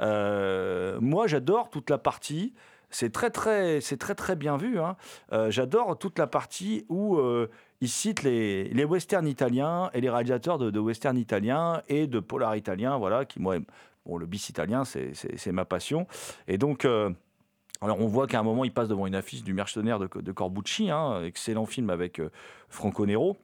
Euh, moi, j'adore toute la partie c'est très très, c'est très très bien vu. hein. Euh, J'adore toute la partie où euh, il cite les, westerns italiens et les réalisateurs de, westerns italiens et de polar italiens, voilà, qui moi, bon, le bis italien, c'est- ma passion. Et donc. euh, alors on voit qu'à un moment il passe devant une affiche du mercenaire de, de Corbucci, hein, excellent film avec euh, Franco Nero.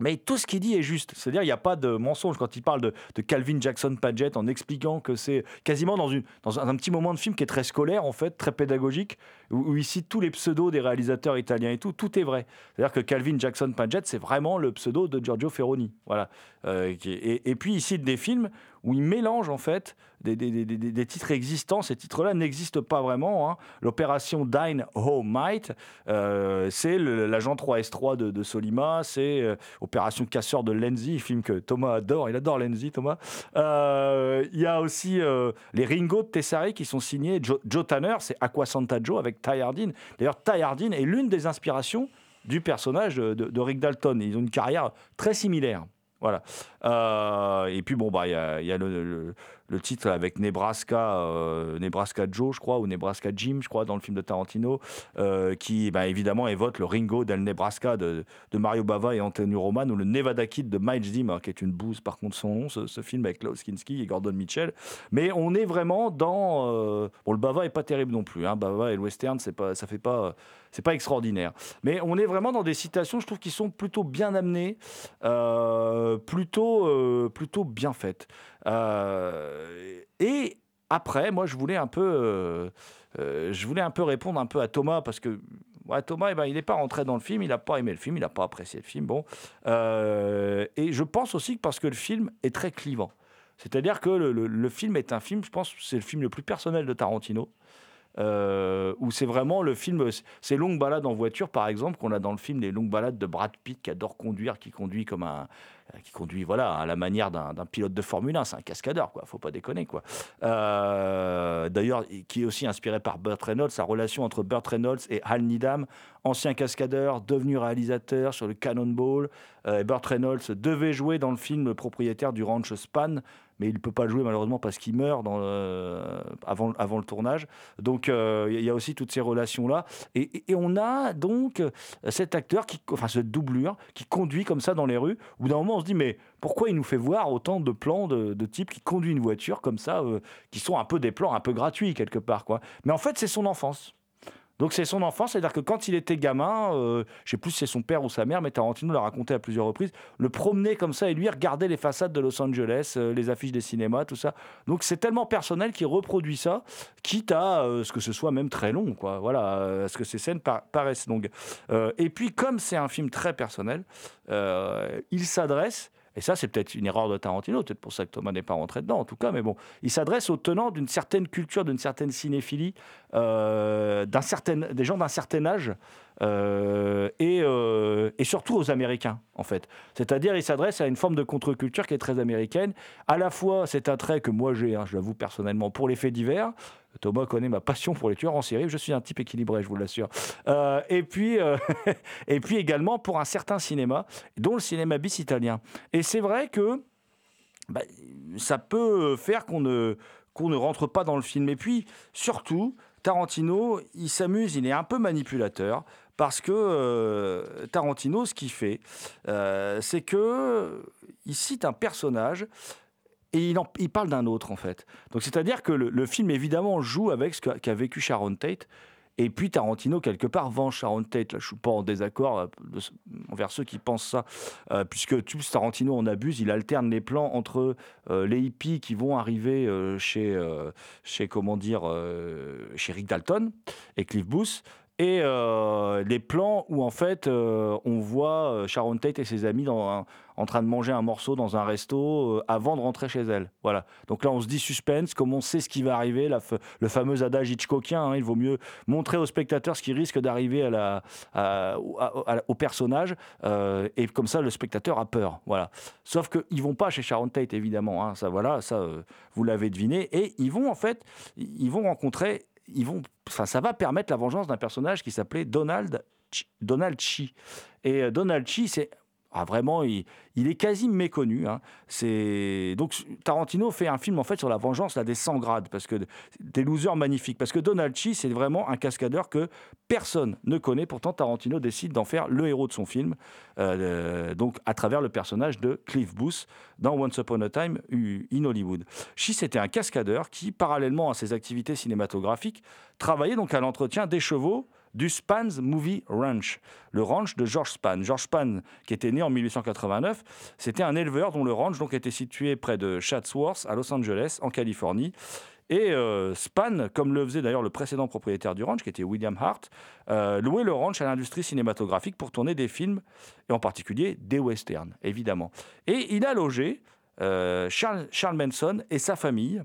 Mais tout ce qu'il dit est juste. C'est-à-dire, il n'y a pas de mensonge quand il parle de, Calvin Jackson Paget en expliquant que c'est quasiment dans, une, dans un, petit moment de film qui est très scolaire, en fait, très pédagogique, où, où il cite tous les pseudos des réalisateurs italiens et tout. Tout est vrai. C'est-à-dire que Calvin Jackson Paget, c'est vraiment le pseudo de Giorgio Ferroni. Voilà. Euh, et, et puis, il cite des films où il mélange, en fait, des, titres existants. Ces titres-là n'existent pas vraiment. hein. L'opération Dine Home Might, euh, c'est l'agent 3S3 de, Solima, c'est euh, Opération Casseur de Lenzi, film que Thomas adore. Il adore Lenzi, Thomas. Euh, Il y a aussi euh, les Ringo de Tessari qui sont signés Joe, Tanner, c'est Aqua Santa Joe avec Ty Hardin. D'ailleurs, Ty Hardin est l'une des inspirations du personnage de Rick Dalton. Ils ont une carrière très similaire. Voilà. Euh, et puis, bon, bah, il y a, le, titre avec Nebraska, euh, Nebraska Joe, je crois, ou Nebraska Jim, je crois, dans le film de Tarantino, euh, qui, bah, évidemment, évoque le Ringo del Nebraska de, Mario Bava et Anthony Roman, ou le Nevada Kid de Miles Dim, hein, qui est une bouse, par contre, son nom, ce, film avec Klaus Kinski et Gordon Mitchell. Mais on est vraiment dans. bon, le Bava est pas terrible non plus. Hein, Bava et le western, c'est pas, ça fait pas, c'est pas extraordinaire. Mais on est vraiment dans des citations, je trouve, qui sont plutôt bien amenées, euh, plutôt, euh, plutôt bien faites. Euh, et après, moi, je voulais un peu, je voulais un peu répondre un peu à Thomas parce que Thomas, eh ben, il n'est pas rentré dans le film, il n'a pas aimé le film, il n'a pas apprécié le film. Bon, et je pense aussi que parce que le film est très clivant. C'est-à-dire que le, le- film est un film, je pense, c'est le film le plus personnel de Tarantino. Euh, où c'est vraiment le film, ces longues balades en voiture, par exemple, qu'on a dans le film, les longues balades de Brad Pitt qui adore conduire, qui conduit comme un, qui conduit voilà à la manière d'un pilote de Formule 1, c'est un cascadeur quoi, faut pas déconner quoi. Euh, D'ailleurs, qui est aussi inspiré par Burt Reynolds, sa relation entre Burt Reynolds et Hal Needham, ancien cascadeur, devenu réalisateur sur le Cannonball. Euh, et Burt Reynolds devait jouer dans le film le propriétaire du ranch Span, mais il ne peut pas jouer malheureusement parce qu'il meurt le- avant, le tournage. Donc euh, il y a aussi toutes ces relations-là. Et, on a donc euh, cet acteur, qui, enfin cette doublure, qui conduit comme ça dans les rues. Bout d'un moment, on se dit, mais pourquoi il nous fait voir autant de plans de, types qui conduit une voiture comme ça, euh, qui sont un peu des plans un peu gratuits quelque part. quoi. Mais en fait, c'est son enfance. Donc c'est son enfance, c'est-à-dire que quand il était gamin, euh, je sais plus si c'est son père ou sa mère, mais Tarantino l'a raconté à plusieurs reprises, le promener comme ça et lui regarder les façades de Los Angeles, euh, les affiches des cinémas, tout ça. Donc c'est tellement personnel qu'il reproduit ça, quitte à euh, ce que ce soit même très long, quoi. Voilà, euh, à ce que ces scènes par- paraissent longues. Et puis comme c'est un film très personnel, il s'adresse. Et ça, c'est peut-être une erreur de Tarantino, peut-être pour ça que Thomas n'est pas rentré dedans, en tout cas, mais bon, il s'adresse aux tenants d'une certaine culture, d'une certaine cinéphilie, euh, des gens d'un certain âge, et, euh, et surtout aux Américains, en fait. C'est-à-dire, il s'adresse à une forme de contre-culture qui est très américaine. À la fois, c'est un trait que moi j'ai, hein, je l'avoue personnellement, pour les faits divers. Thomas connaît ma passion pour les tueurs en série. Je suis un type équilibré, je vous l'assure. Euh, et, puis, euh, et puis également pour un certain cinéma, dont le cinéma bis italien. Et c'est vrai que bah, ça peut faire qu'on ne, qu'on ne rentre pas dans le film. Et puis, surtout, Tarantino, il s'amuse, il est un peu manipulateur, parce que euh, Tarantino, ce qu'il fait, euh, c'est que il cite un personnage et il, parle d'un autre, en fait. Donc, c'est-à-dire que le, film, évidemment, joue avec ce qu'a vécu Sharon Tate. Et puis Tarantino, quelque part, vend Sharon Tate. Là, je ne suis pas en désaccord euh, envers ceux qui pensent ça, puisque tu Tarantino en abuse. Il alterne les plans entre les hippies qui vont arriver chez, chez, comment dire, chez Rick Dalton et Cliff Booth. Et euh, les plans où en fait euh, on voit euh, Sharon Tate et ses amis en train de manger un morceau dans un resto avant de rentrer chez elle. Voilà. Donc là on se dit suspense, comme on sait ce qui va arriver, la le fameux adage Hitchcockien. hein, il vaut mieux montrer au spectateur ce qui risque d'arriver à la, au- personnage et comme ça le spectateur a peur. Voilà. Sauf qu'ils vont pas chez Sharon Tate évidemment. hein, ça voilà, ça vous l'avez deviné. Et ils vont en fait, ils vont rencontrer ils vont, enfin, ça va permettre la vengeance d'un personnage qui s'appelait Donald, Donald Chi. Et euh, Donald Chi, c'est Ah, vraiment, il, il est quasi méconnu. hein. C'est donc Tarantino fait un film en fait sur la vengeance là des 100 grades parce que des losers magnifiques parce que Donald Chi c'est vraiment un cascadeur que personne ne connaît. Pourtant Tarantino décide d'en faire le héros de son film, euh, donc à travers le personnage de Cliff Booth dans Once Upon a Time in Hollywood. Chi c'était un cascadeur qui parallèlement à ses activités cinématographiques travaillait donc à l'entretien des chevaux du Span's Movie Ranch, le ranch de George Span. George Span, qui était né en 1889, c'était un éleveur dont le ranch donc, était situé près de Chatsworth, à Los Angeles, en Californie. Et euh, Span, comme le faisait d'ailleurs le précédent propriétaire du ranch, qui était William Hart, euh, louait le ranch à l'industrie cinématographique pour tourner des films, et en particulier des westerns, évidemment. Et il a logé euh, Charles, Charles Manson et sa famille,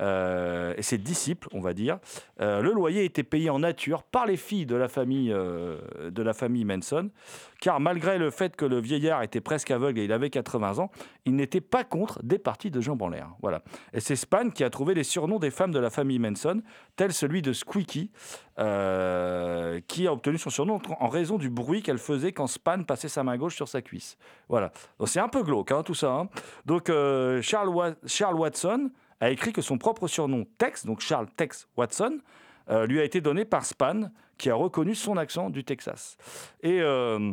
euh, et ses disciples, on va dire. Euh, le loyer était payé en nature par les filles de la famille, euh, de la famille Manson, car malgré le fait que le vieillard était presque aveugle et il avait 80 ans, il n'était pas contre des parties de jambes en l'air. Voilà. Et c'est Span qui a trouvé les surnoms des femmes de la famille Manson, tel celui de Squeaky, qui a obtenu son surnom en raison du bruit qu'elle faisait quand Span passait sa main gauche sur sa cuisse. Voilà. C'est un peu glauque, hein, tout ça. hein. Donc Charles, Charles Watson a écrit que son propre surnom Tex, donc Charles Tex Watson, euh, lui a été donné par Span, qui a reconnu son accent du Texas. Et euh,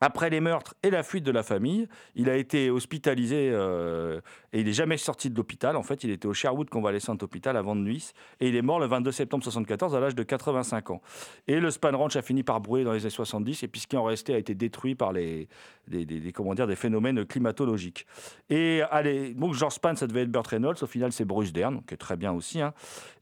après les meurtres et la fuite de la famille, il a été hospitalisé euh, et il n'est jamais sorti de l'hôpital. En fait, il était au Sherwood Convalescent Hospital avant de nuit et il est mort le 22 septembre 1974 à l'âge de 85 ans. Et le Span Ranch a fini par brûler dans les années 70 et puis ce qui en restait a été détruit par les, des, comment dire, des phénomènes climatologiques. Et allez, donc George Span, ça devait être Burt Reynolds. Au final, c'est Bruce Dern, qui est très bien aussi. hein.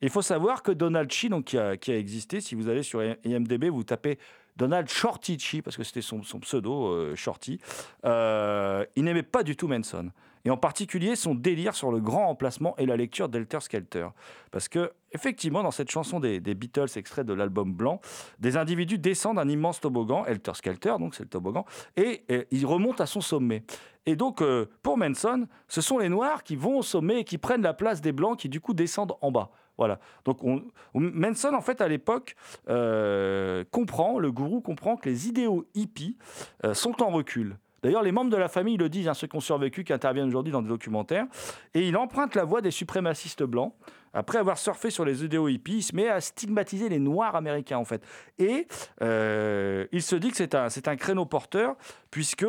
Il faut savoir que Donald Chi, qui a existé, si vous allez sur IMDb, vous tapez Donald Shorty Chi, parce que c'était son, pseudo, euh, Shorty, euh, il n'aimait pas du tout Manson. Et en particulier son délire sur le grand emplacement et la lecture d'Helter Skelter. Parce que, effectivement, dans cette chanson des, Beatles, extrait de l'album Blanc, des individus descendent d'un immense toboggan, Helter Skelter, donc c'est le toboggan, et ils remontent à son sommet. Et donc, euh, pour Manson, ce sont les Noirs qui vont au sommet et qui prennent la place des Blancs qui, du coup, descendent en bas. Voilà. Donc, on, on- Manson, en fait, à l'époque, euh, comprend, le gourou comprend que les idéaux hippies euh, sont en recul. D'ailleurs, les membres de la famille le disent, hein, ceux qui ont survécu, qui interviennent aujourd'hui dans des documentaires. Et il emprunte la voie des suprémacistes blancs. Après avoir surfé sur les idéaux hippies, il se met à stigmatiser les Noirs américains, en fait. Et euh, il se dit que c'est un, un créneau porteur, puisque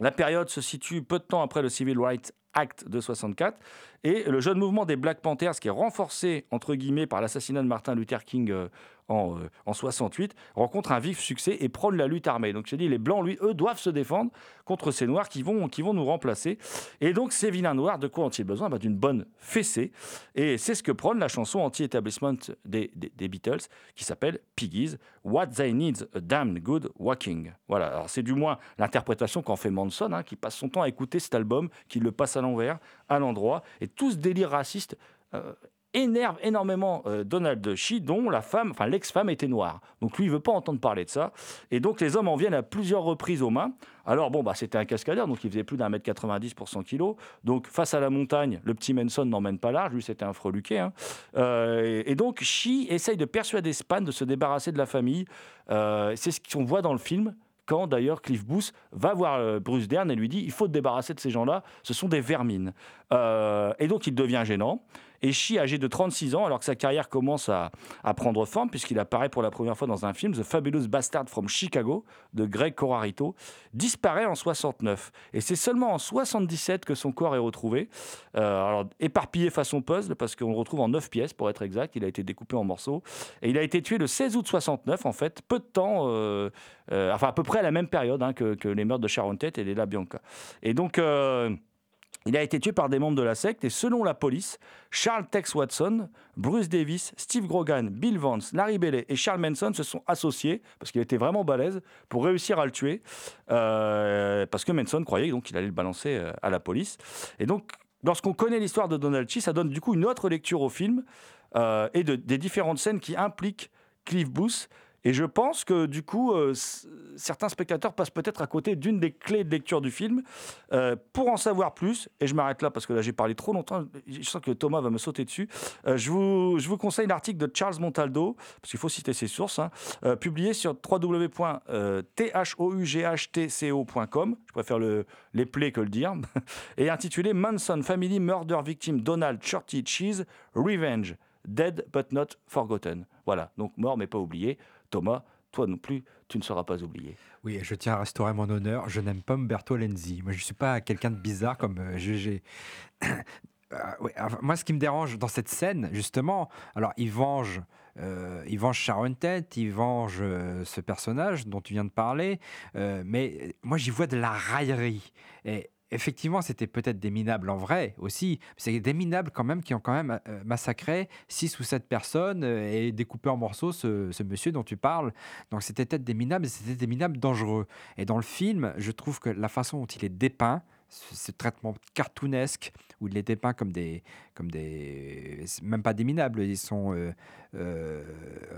la période se situe peu de temps après le Civil Rights Act de 64. Et le jeune mouvement des Black Panthers, qui est renforcé, entre guillemets, par l'assassinat de Martin Luther King euh, en, euh, en 68, rencontre un vif succès et prône la lutte armée. Donc je dis, les Blancs, lui, eux, doivent se défendre contre ces Noirs qui vont, qui vont nous remplacer. Et donc ces vilains Noirs, de quoi ont-ils besoin? Bah, D'une bonne fessée. Et c'est ce que prône la chanson des- des Beatles, qui s'appelle Piggies, What They Need a Damn Good Walking. Voilà, alors c'est du moins l'interprétation qu'en fait Manson, hein, qui passe son temps à écouter cet album, qui le passe à l'envers, à l'endroit, et tout ce délire raciste euh, énerve énormément euh, Donald Chi, dont la femme, enfin l'ex-femme était noire. Donc lui, il veut pas entendre parler de ça. Et donc les hommes en viennent à plusieurs reprises aux mains. Alors bon, bah, c'était un cascadeur, donc il faisait plus d'un mètre 90 pour 100 kilos. Donc face à la montagne, le petit Manson n'emmène pas large, lui c'était un freluquet. hein. Euh, et, donc Chi essaye de persuader Span de se débarrasser de la famille. Euh, C'est ce qu'on voit dans le film quand d'ailleurs Cliff Booth va voir Bruce Dern et lui dit il faut te débarrasser de ces gens-là, ce sont des vermines. Et donc il devient gênant. Et Chi, âgé de 36 ans, alors que sa carrière commence à, prendre forme, puisqu'il apparaît pour la première fois dans un film, The Fabulous Bastard from Chicago, de Greg Corarito, disparaît en 69. Et c'est seulement en 77 que son corps est retrouvé. Euh, alors, éparpillé façon puzzle, parce qu'on le retrouve en 9 pièces, pour être exact. Il a été découpé en morceaux. Et il a été tué le 16 août 69, en fait, peu de temps, euh, euh, enfin à peu près à la même période hein, que, que les meurtres de Sharon Tate et les La Bianca. Et donc. Il a été tué par des membres de la secte et selon la police, Charles Tex Watson, Bruce Davis, Steve Grogan, Bill Vance, Larry Bailey et Charles Manson se sont associés parce qu'il était vraiment balèze pour réussir à le tuer euh, parce que Manson croyait donc qu'il allait le balancer euh, à la police. Et donc, lorsqu'on connaît l'histoire de Donald Chi, ça donne du coup une autre lecture au film euh, et de- des différentes scènes qui impliquent Cliff Booth Et je pense que du coup, euh, certains spectateurs passent peut-être à côté d'une des clés de lecture du film. Euh, pour en savoir plus, et je m'arrête là parce que là j'ai parlé trop longtemps, je sens que Thomas va me sauter dessus, euh, je, vous, je vous conseille l'article de Charles Montaldo, parce qu'il faut citer ses sources, hein, publié sur www.thouughtco.com, je préfère le, les plaies que le dire, et intitulé Manson Family Murder Victim Donald Shorty Cheese Revenge, Dead but not forgotten. Voilà, donc mort mais pas oublié. Thomas, toi non plus, tu ne seras pas oublié.
Oui, je tiens à restaurer mon honneur. Je n'aime pas Umberto Lenzi. Moi, je ne suis pas quelqu'un de bizarre comme euh, GG. Enfin, moi, ce qui me dérange dans cette scène, justement, alors il venge, euh, il venge Sharon Tate, il venge euh, ce personnage dont tu viens de parler, euh, mais moi j'y vois de la raillerie. Et effectivement, c'était peut-être des minables en vrai aussi, c'est des minables quand même qui ont quand même euh, massacré six ou sept personnes euh, et découpé en morceaux ce, monsieur dont tu parles. Donc c'était peut-être des minables, c'était des minables dangereux. Et dans le film, je trouve que la façon dont il est dépeint, ce, traitement cartoonesque où il est dépeint comme des, comme des, même pas des minables, ils sont, euh, euh,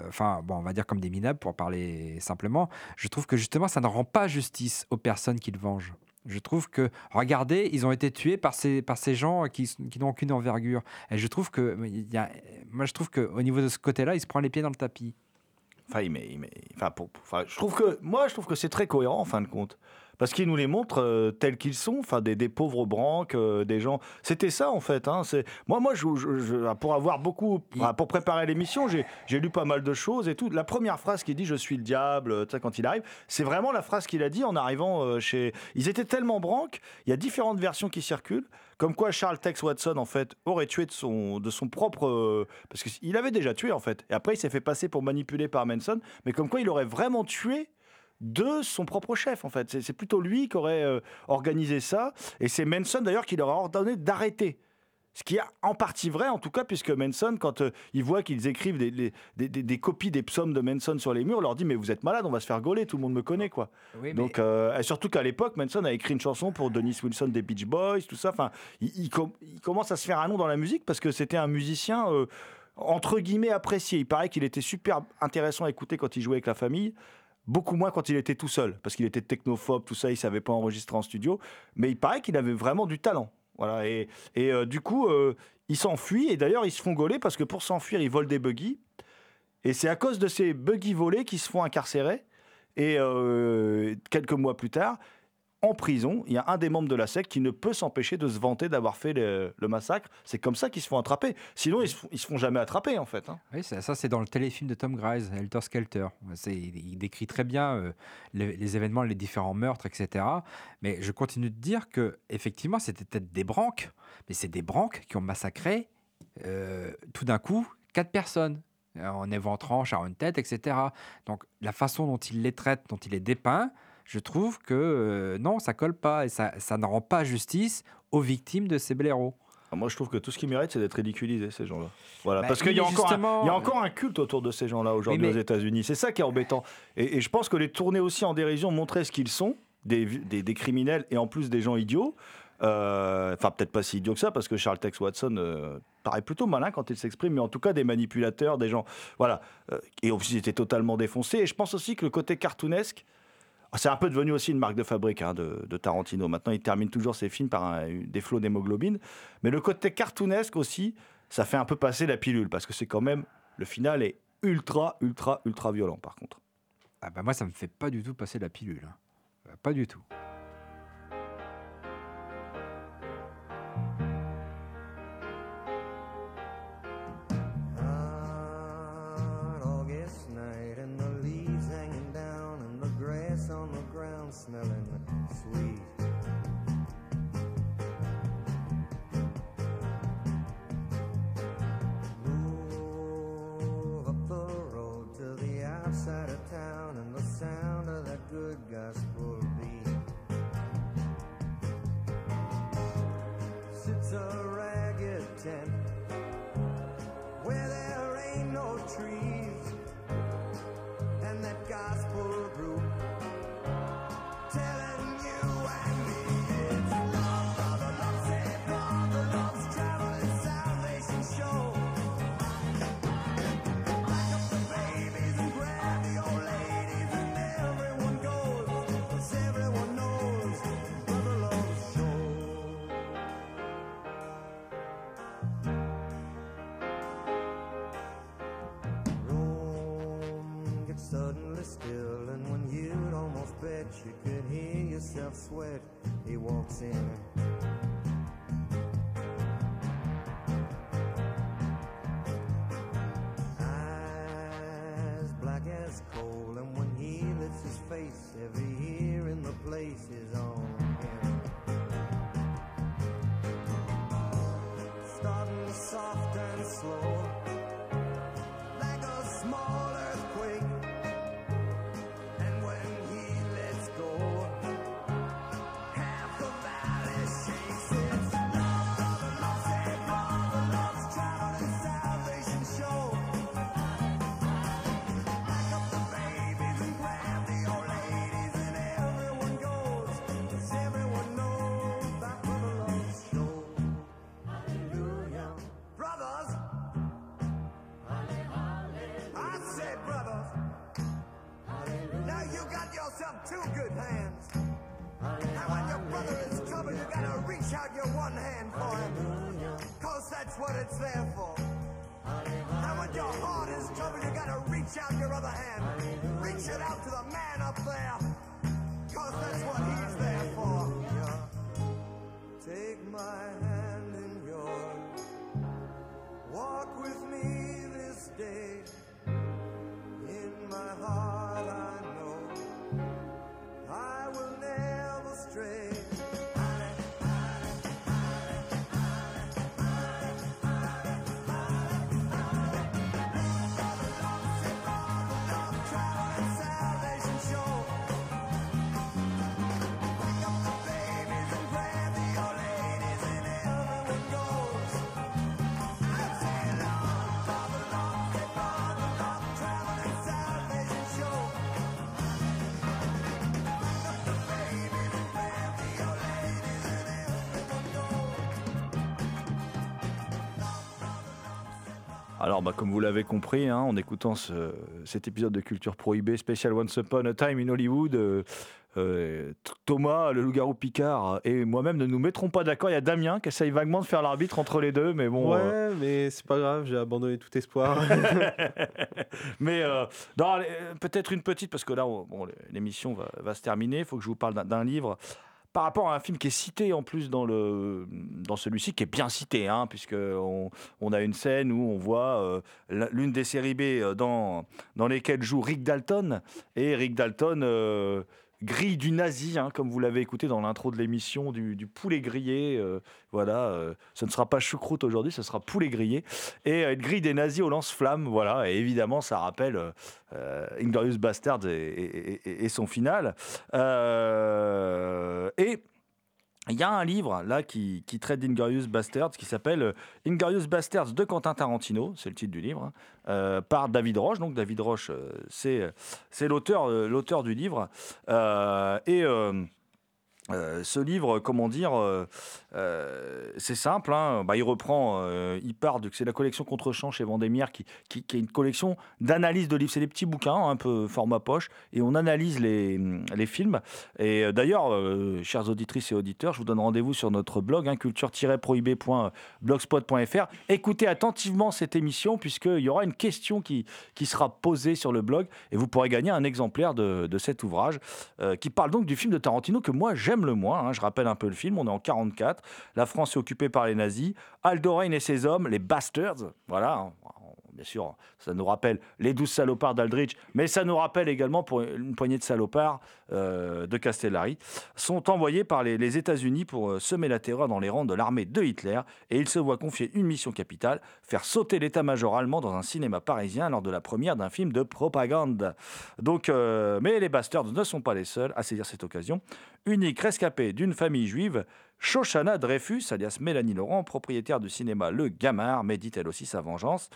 enfin bon, on va dire comme des minables pour parler simplement. Je trouve que justement, ça ne rend pas justice aux personnes qu'ils vengent. Je trouve que, regardez, ils ont été tués par ces, par ces gens qui, qui n'ont aucune envergure. Et je trouve que, y moi, je trouve qu'au niveau de ce côté-là, il se prend les pieds dans le tapis.
Enfin, il met- enfin, enfin, je trouve que moi, je trouve que c'est très cohérent en fin de compte, parce qu'il nous les montre euh, tels qu'ils sont, enfin des, des pauvres branques, euh, des gens. C'était ça en fait. Hein, c'est moi, moi, je, je- je- pour avoir beaucoup, pour préparer l'émission, j'ai lu pas mal de choses et tout. La première phrase qu'il dit, "Je suis le diable", quand il arrive, c'est vraiment la phrase qu'il a dit en arrivant euh, chez. Ils étaient tellement branques. Il y a différentes versions qui circulent. Comme quoi Charles Tex Watson, en fait, aurait tué de son, de son propre... parce qu'il avait déjà tué, en fait. Et après, il s'est fait passer pour manipulé par Manson. Mais comme quoi, il aurait vraiment tué de son propre chef, en fait. C'est- plutôt lui qui aurait euh, organisé ça. Et c'est Manson, d'ailleurs, qui leur a ordonné d'arrêter. Ce qui est en partie vrai, en tout cas, puisque Manson, quand euh, il voit qu'ils écrivent des, des- des- des- des copies des psaumes de Manson sur les murs, leur dit Mais vous êtes malade, on va se faire gauler, tout le monde me connaît, quoi.
Oui, mais-
Donc, euh, surtout qu'à l'époque, Manson a écrit une chanson pour Dennis Wilson des Beach Boys, tout ça. Enfin, il, il com- il commence à se faire un nom dans la musique parce que c'était un musicien euh, entre guillemets apprécié. Il paraît qu'il était super intéressant à écouter quand il jouait avec la famille. Beaucoup moins quand il était tout seul, parce qu'il était technophobe, tout ça, il savait pas enregistrer en studio. Mais il paraît qu'il avait vraiment du talent. Voilà, et, et, euh, du coup, euh, il s'enfuit, et d'ailleurs, ils se font gauler parce que pour s'enfuir, ils volent des buggy. Et c'est à cause de ces buggy volés qu'ils se font incarcérer. Et euh, quelques mois plus tard, en prison, il y a un des membres de la secte qui ne peut s'empêcher de se vanter d'avoir fait le, massacre. C'est comme ça qu'ils se font attraper. Sinon, ils se, se font jamais attraper, en fait. hein.
Oui, ça, c'est dans le téléfilm de Tom Grise, Helter Skelter. Il décrit très bien euh, les, événements, les différents meurtres, etc. Mais je continue de dire que effectivement, c'était peut-être des branques, mais c'est des branques qui ont massacré euh, tout d'un coup quatre personnes euh, en éventrant Sharon Tate, etc. Donc la façon dont il les traite, dont il les dépeint, je trouve que euh, non, ça colle pas et ça, ça ne rend pas justice aux victimes de ces blaireaux.
Ah, Moi, je trouve que tout ce qu'ils méritent, c'est d'être ridiculisés, ces gens-là. Voilà.
Bah,
Parce qu'il y, a encore un-
justement,
il y a encore un culte autour de ces gens-là aujourd'hui
mais-
aux États-Unis. C'est ça qui est embêtant. Et, et je pense que les tourner aussi en dérision, montrer ce qu'ils sont, des, des, des criminels et en plus des gens idiots. euh, Enfin, peut-être pas si idiots que ça, parce que Charles Tex Watson euh, paraît plutôt malin quand il s'exprime, mais en tout cas des manipulateurs, des gens. Voilà. Euh, et aussi, ils étaient totalement défoncés. Et je pense aussi que le côté cartoonesque. C'est un peu devenu aussi une marque de fabrique hein, de, Tarantino. Maintenant, il termine toujours ses films par des flots d'hémoglobine. Mais le côté cartoonesque aussi, ça fait un peu passer la pilule parce que c'est quand même le final est ultra, ultra, ultra violent par contre.
Ah bah moi, ça me fait pas du tout passer la pilule. hein. Pas du tout.
Suddenly still, and when you'd almost bet you could hear yourself sweat, he walks in. Yourself two good hands. Now when your brother is in trouble, you gotta reach out your one hand for him. Cause that's what it's there for. Now when your heart is in trouble, you gotta reach out your other hand. Reach it out to the man up there. Cause that's what he's
Alors, bah, comme vous l'avez compris, hein, en écoutant ce- cet épisode de Culture Prohibée spécial Once Upon a Time in Hollywood, euh, euh, Thomas, le loup-garou Picard et moi-même ne nous mettrons pas d'accord. Il y a Damien qui essaye vaguement de faire l'arbitre entre les deux, mais bon.
ouais,
euh,
mais c'est pas grave, j'ai abandonné tout espoir.
mais peut-être une petite, parce que là, on- bon, l'émission va, va se terminer. Il faut que je vous parle d'un livre. Par rapport à un film qui est cité en plus dans, dans celui-ci, qui est bien cité, hein, puisque on, a une scène où on voit euh, l'une des séries B euh, dans, dans lesquelles joue Rick Dalton. Et Rick Dalton euh, grille du nazi, hein, comme vous l'avez écouté dans l'intro de l'émission, du, poulet grillé. euh, voilà, euh, ce ne sera pas choucroute aujourd'hui, ce sera poulet grillé. Et euh, il grille des nazis au lance-flammes. Voilà, et évidemment, ça rappelle Inglorious Bastards et, et- son final. Et il y a un livre là qui, traite d'Inglorious Bastards qui s'appelle euh, Inglorious Bastards de Quentin Tarantino, c'est le titre du livre, hein, euh, par David Roche. Donc David Roche, euh, c'est c'est l'auteur l'auteur du livre. Et ce livre, comment dire, euh, c'est simple. hein, bah, il reprend, euh, il part de c'est la collection Contre-champ chez Vendémiaire qui, qui, est une collection d'analyse de livres. C'est des petits bouquins, un peu format poche, et on analyse les, les films. Et euh, d'ailleurs, euh, chères auditrices et auditeurs, je vous donne rendez-vous sur notre blog, hein, culture-prohibé.blogspot.fr. Écoutez attentivement cette émission, puisqu'il y aura une question qui, qui sera posée sur le blog, et vous pourrez gagner un exemplaire de, de cet ouvrage, qui parle donc du film de Tarantino que moi j'aime le moins. hein. Je rappelle un peu le film, on est en 44, la France est occupée par les nazis, Aldorain et ses hommes, les bastards, voilà, hein. Bien sûr, ça nous rappelle les douze salopards d'Aldrich, mais ça nous rappelle également pour une poignée de salopards euh, de Castellari, sont envoyés par les, États-Unis pour euh, semer la terreur dans les rangs de l'armée de Hitler, et ils se voient confier une mission capitale, faire sauter l'état-major allemand dans un cinéma parisien lors de la première d'un film de propagande. Donc, euh, mais les bastards ne sont pas les seuls à saisir cette occasion. Unique rescapée d'une famille juive, Shoshana Dreyfus, alias Mélanie Laurent, propriétaire du cinéma Le Gamard, médite elle aussi sa vengeance.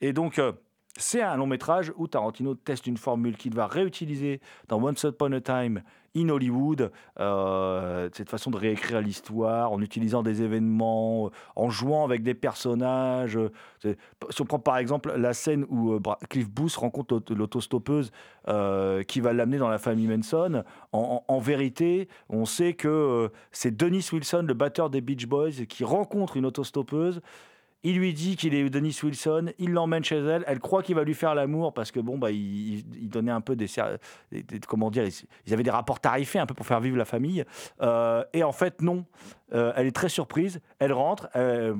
Et donc, euh, c'est un long métrage où Tarantino teste une formule qu'il va réutiliser dans Once Upon a Time in Hollywood, euh, cette façon de réécrire l'histoire en utilisant des événements, euh, en jouant avec des personnages. Si on prend par exemple la scène où Cliff Booth rencontre l'aut- l'autostoppeuse qui va l'amener dans la famille Manson, en, en- vérité, on sait que c'est Dennis Wilson, le batteur des Beach Boys, qui rencontre une autostoppeuse Il lui dit qu'il est Denis Wilson, il l'emmène chez elle, elle croit qu'il va lui faire l'amour parce que bon bah il, donnait un peu des, des- comment dire, ils, avaient des rapports tarifés un peu pour faire vivre la famille Euh, et en fait non, Euh, elle est très surprise, elle rentre, euh,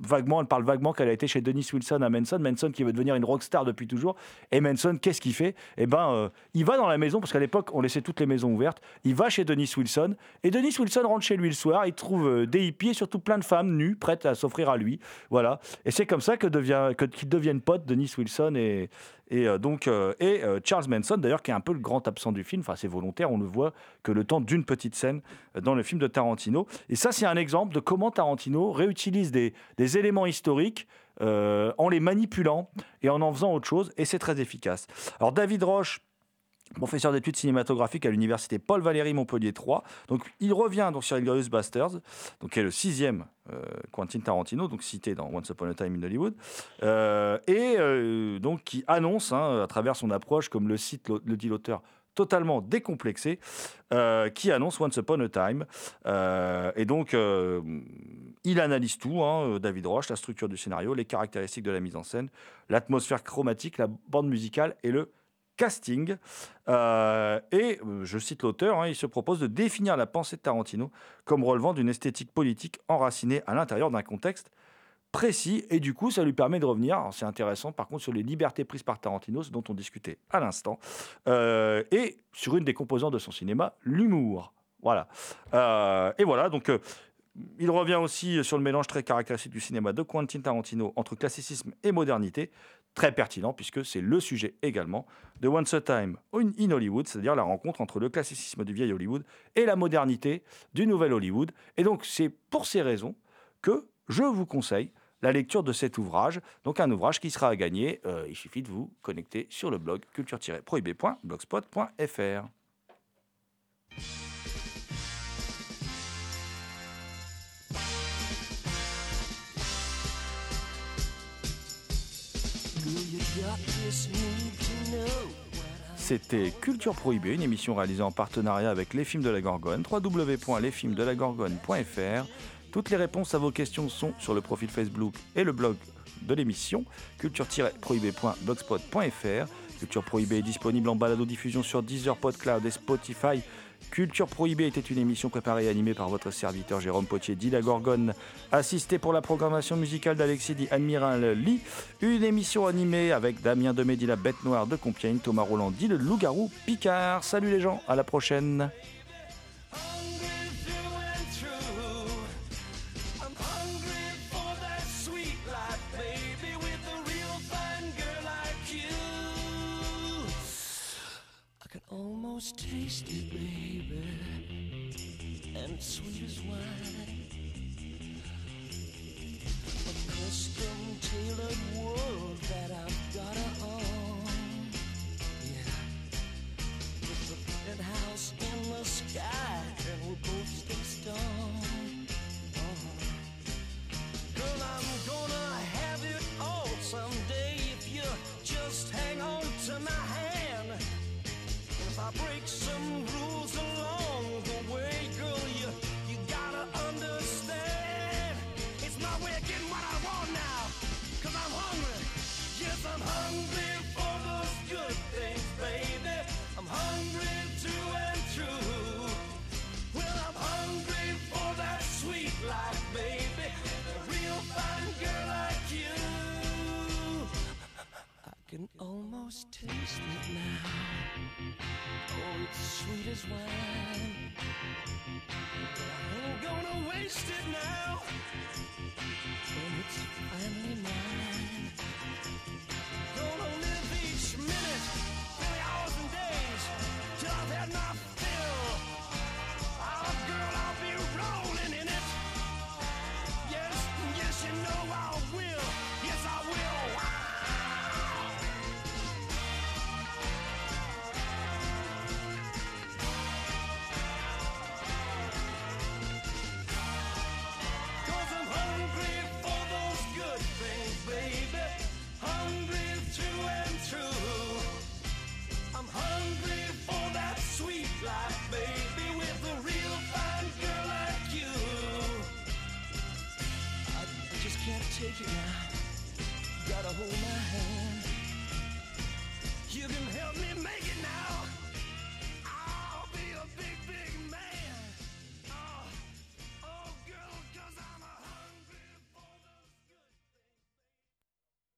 vaguement elle parle vaguement qu'elle a été chez Denis Wilson à Manson, Manson qui veut devenir une rockstar depuis toujours et Manson qu'est-ce qu'il fait? Eh ben euh, il va dans la maison parce qu'à l'époque on laissait toutes les maisons ouvertes, il va chez Denis Wilson et Denis Wilson rentre chez lui le soir, il trouve des hippies et surtout plein de femmes nues prêtes à s'offrir à lui. Voilà. Et c'est comme ça que devient, que, qu'ils deviennent potes, Denis Wilson et, et, euh, donc, euh, et euh, Charles Manson, d'ailleurs, qui est un peu le grand absent du film. Enfin, c'est volontaire, on ne voit que le temps d'une petite scène dans le film de Tarantino. Et ça, c'est un exemple de comment Tarantino réutilise des, des éléments historiques en les manipulant et en en faisant autre chose. Et c'est très efficace. Alors, David Roche, professeur d'études cinématographiques à l'université Paul Valéry Montpellier 3. Donc il revient donc sur Inglourious Basterds, donc qui est le sixième euh, Quentin Tarantino, donc cité dans Once Upon a Time in Hollywood, euh, et euh, donc qui annonce hein, à travers son approche, comme le cite le, dit l'auteur, totalement décomplexé, qui annonce Once Upon a Time. Et donc, il analyse tout, hein, David Roche, la structure du scénario, les caractéristiques de la mise en scène, l'atmosphère chromatique, la bande musicale et le casting. Euh, et euh, je cite l'auteur, hein, il se propose de définir la pensée de Tarantino comme relevant d'une esthétique politique enracinée à l'intérieur d'un contexte précis. Et du coup, ça lui permet de revenir, c'est intéressant par contre, sur les libertés prises par Tarantino, ce dont on discutait à l'instant, euh, et sur une des composantes de son cinéma, l'humour. Voilà. Et voilà, donc. il revient aussi sur le mélange très caractéristique du cinéma de Quentin Tarantino entre classicisme et modernité, très pertinent puisque c'est le sujet également de Once a Time in Hollywood, c'est-à-dire la rencontre entre le classicisme du vieil Hollywood et la modernité du nouvel Hollywood. Et donc c'est pour ces raisons que je vous conseille la lecture de cet ouvrage, donc un ouvrage qui sera à gagner. Euh, il suffit de vous connecter sur le blog culture-prohibé.blogspot.fr. C'était Culture Prohibée, une émission réalisée en partenariat avec Les Films de la Gorgone, www.lesfilmsdelagorgone.fr. Toutes les réponses à vos questions sont sur le profil Facebook et le blog de l'émission, culture-prohibé.blogspot.fr. Culture Prohibée est disponible en balado-diffusion sur Deezer, PodCloud et Spotify. Culture Prohibée était une émission préparée et animée par votre serviteur Jérôme Potier, dit la Gorgone, assisté pour la programmation musicale d'Alexis dit Admiral Lee. Une émission animée avec Damien Demé, dit la bête noire de Compiègne, Thomas Roland, dit le loup-garou Picard. Salut les gens, à la prochaine.
For and sweet as wine. A custom tailored world that I've got to own. Yeah. With a penthouse in the sky, and we'll both stay stoned. wasted now.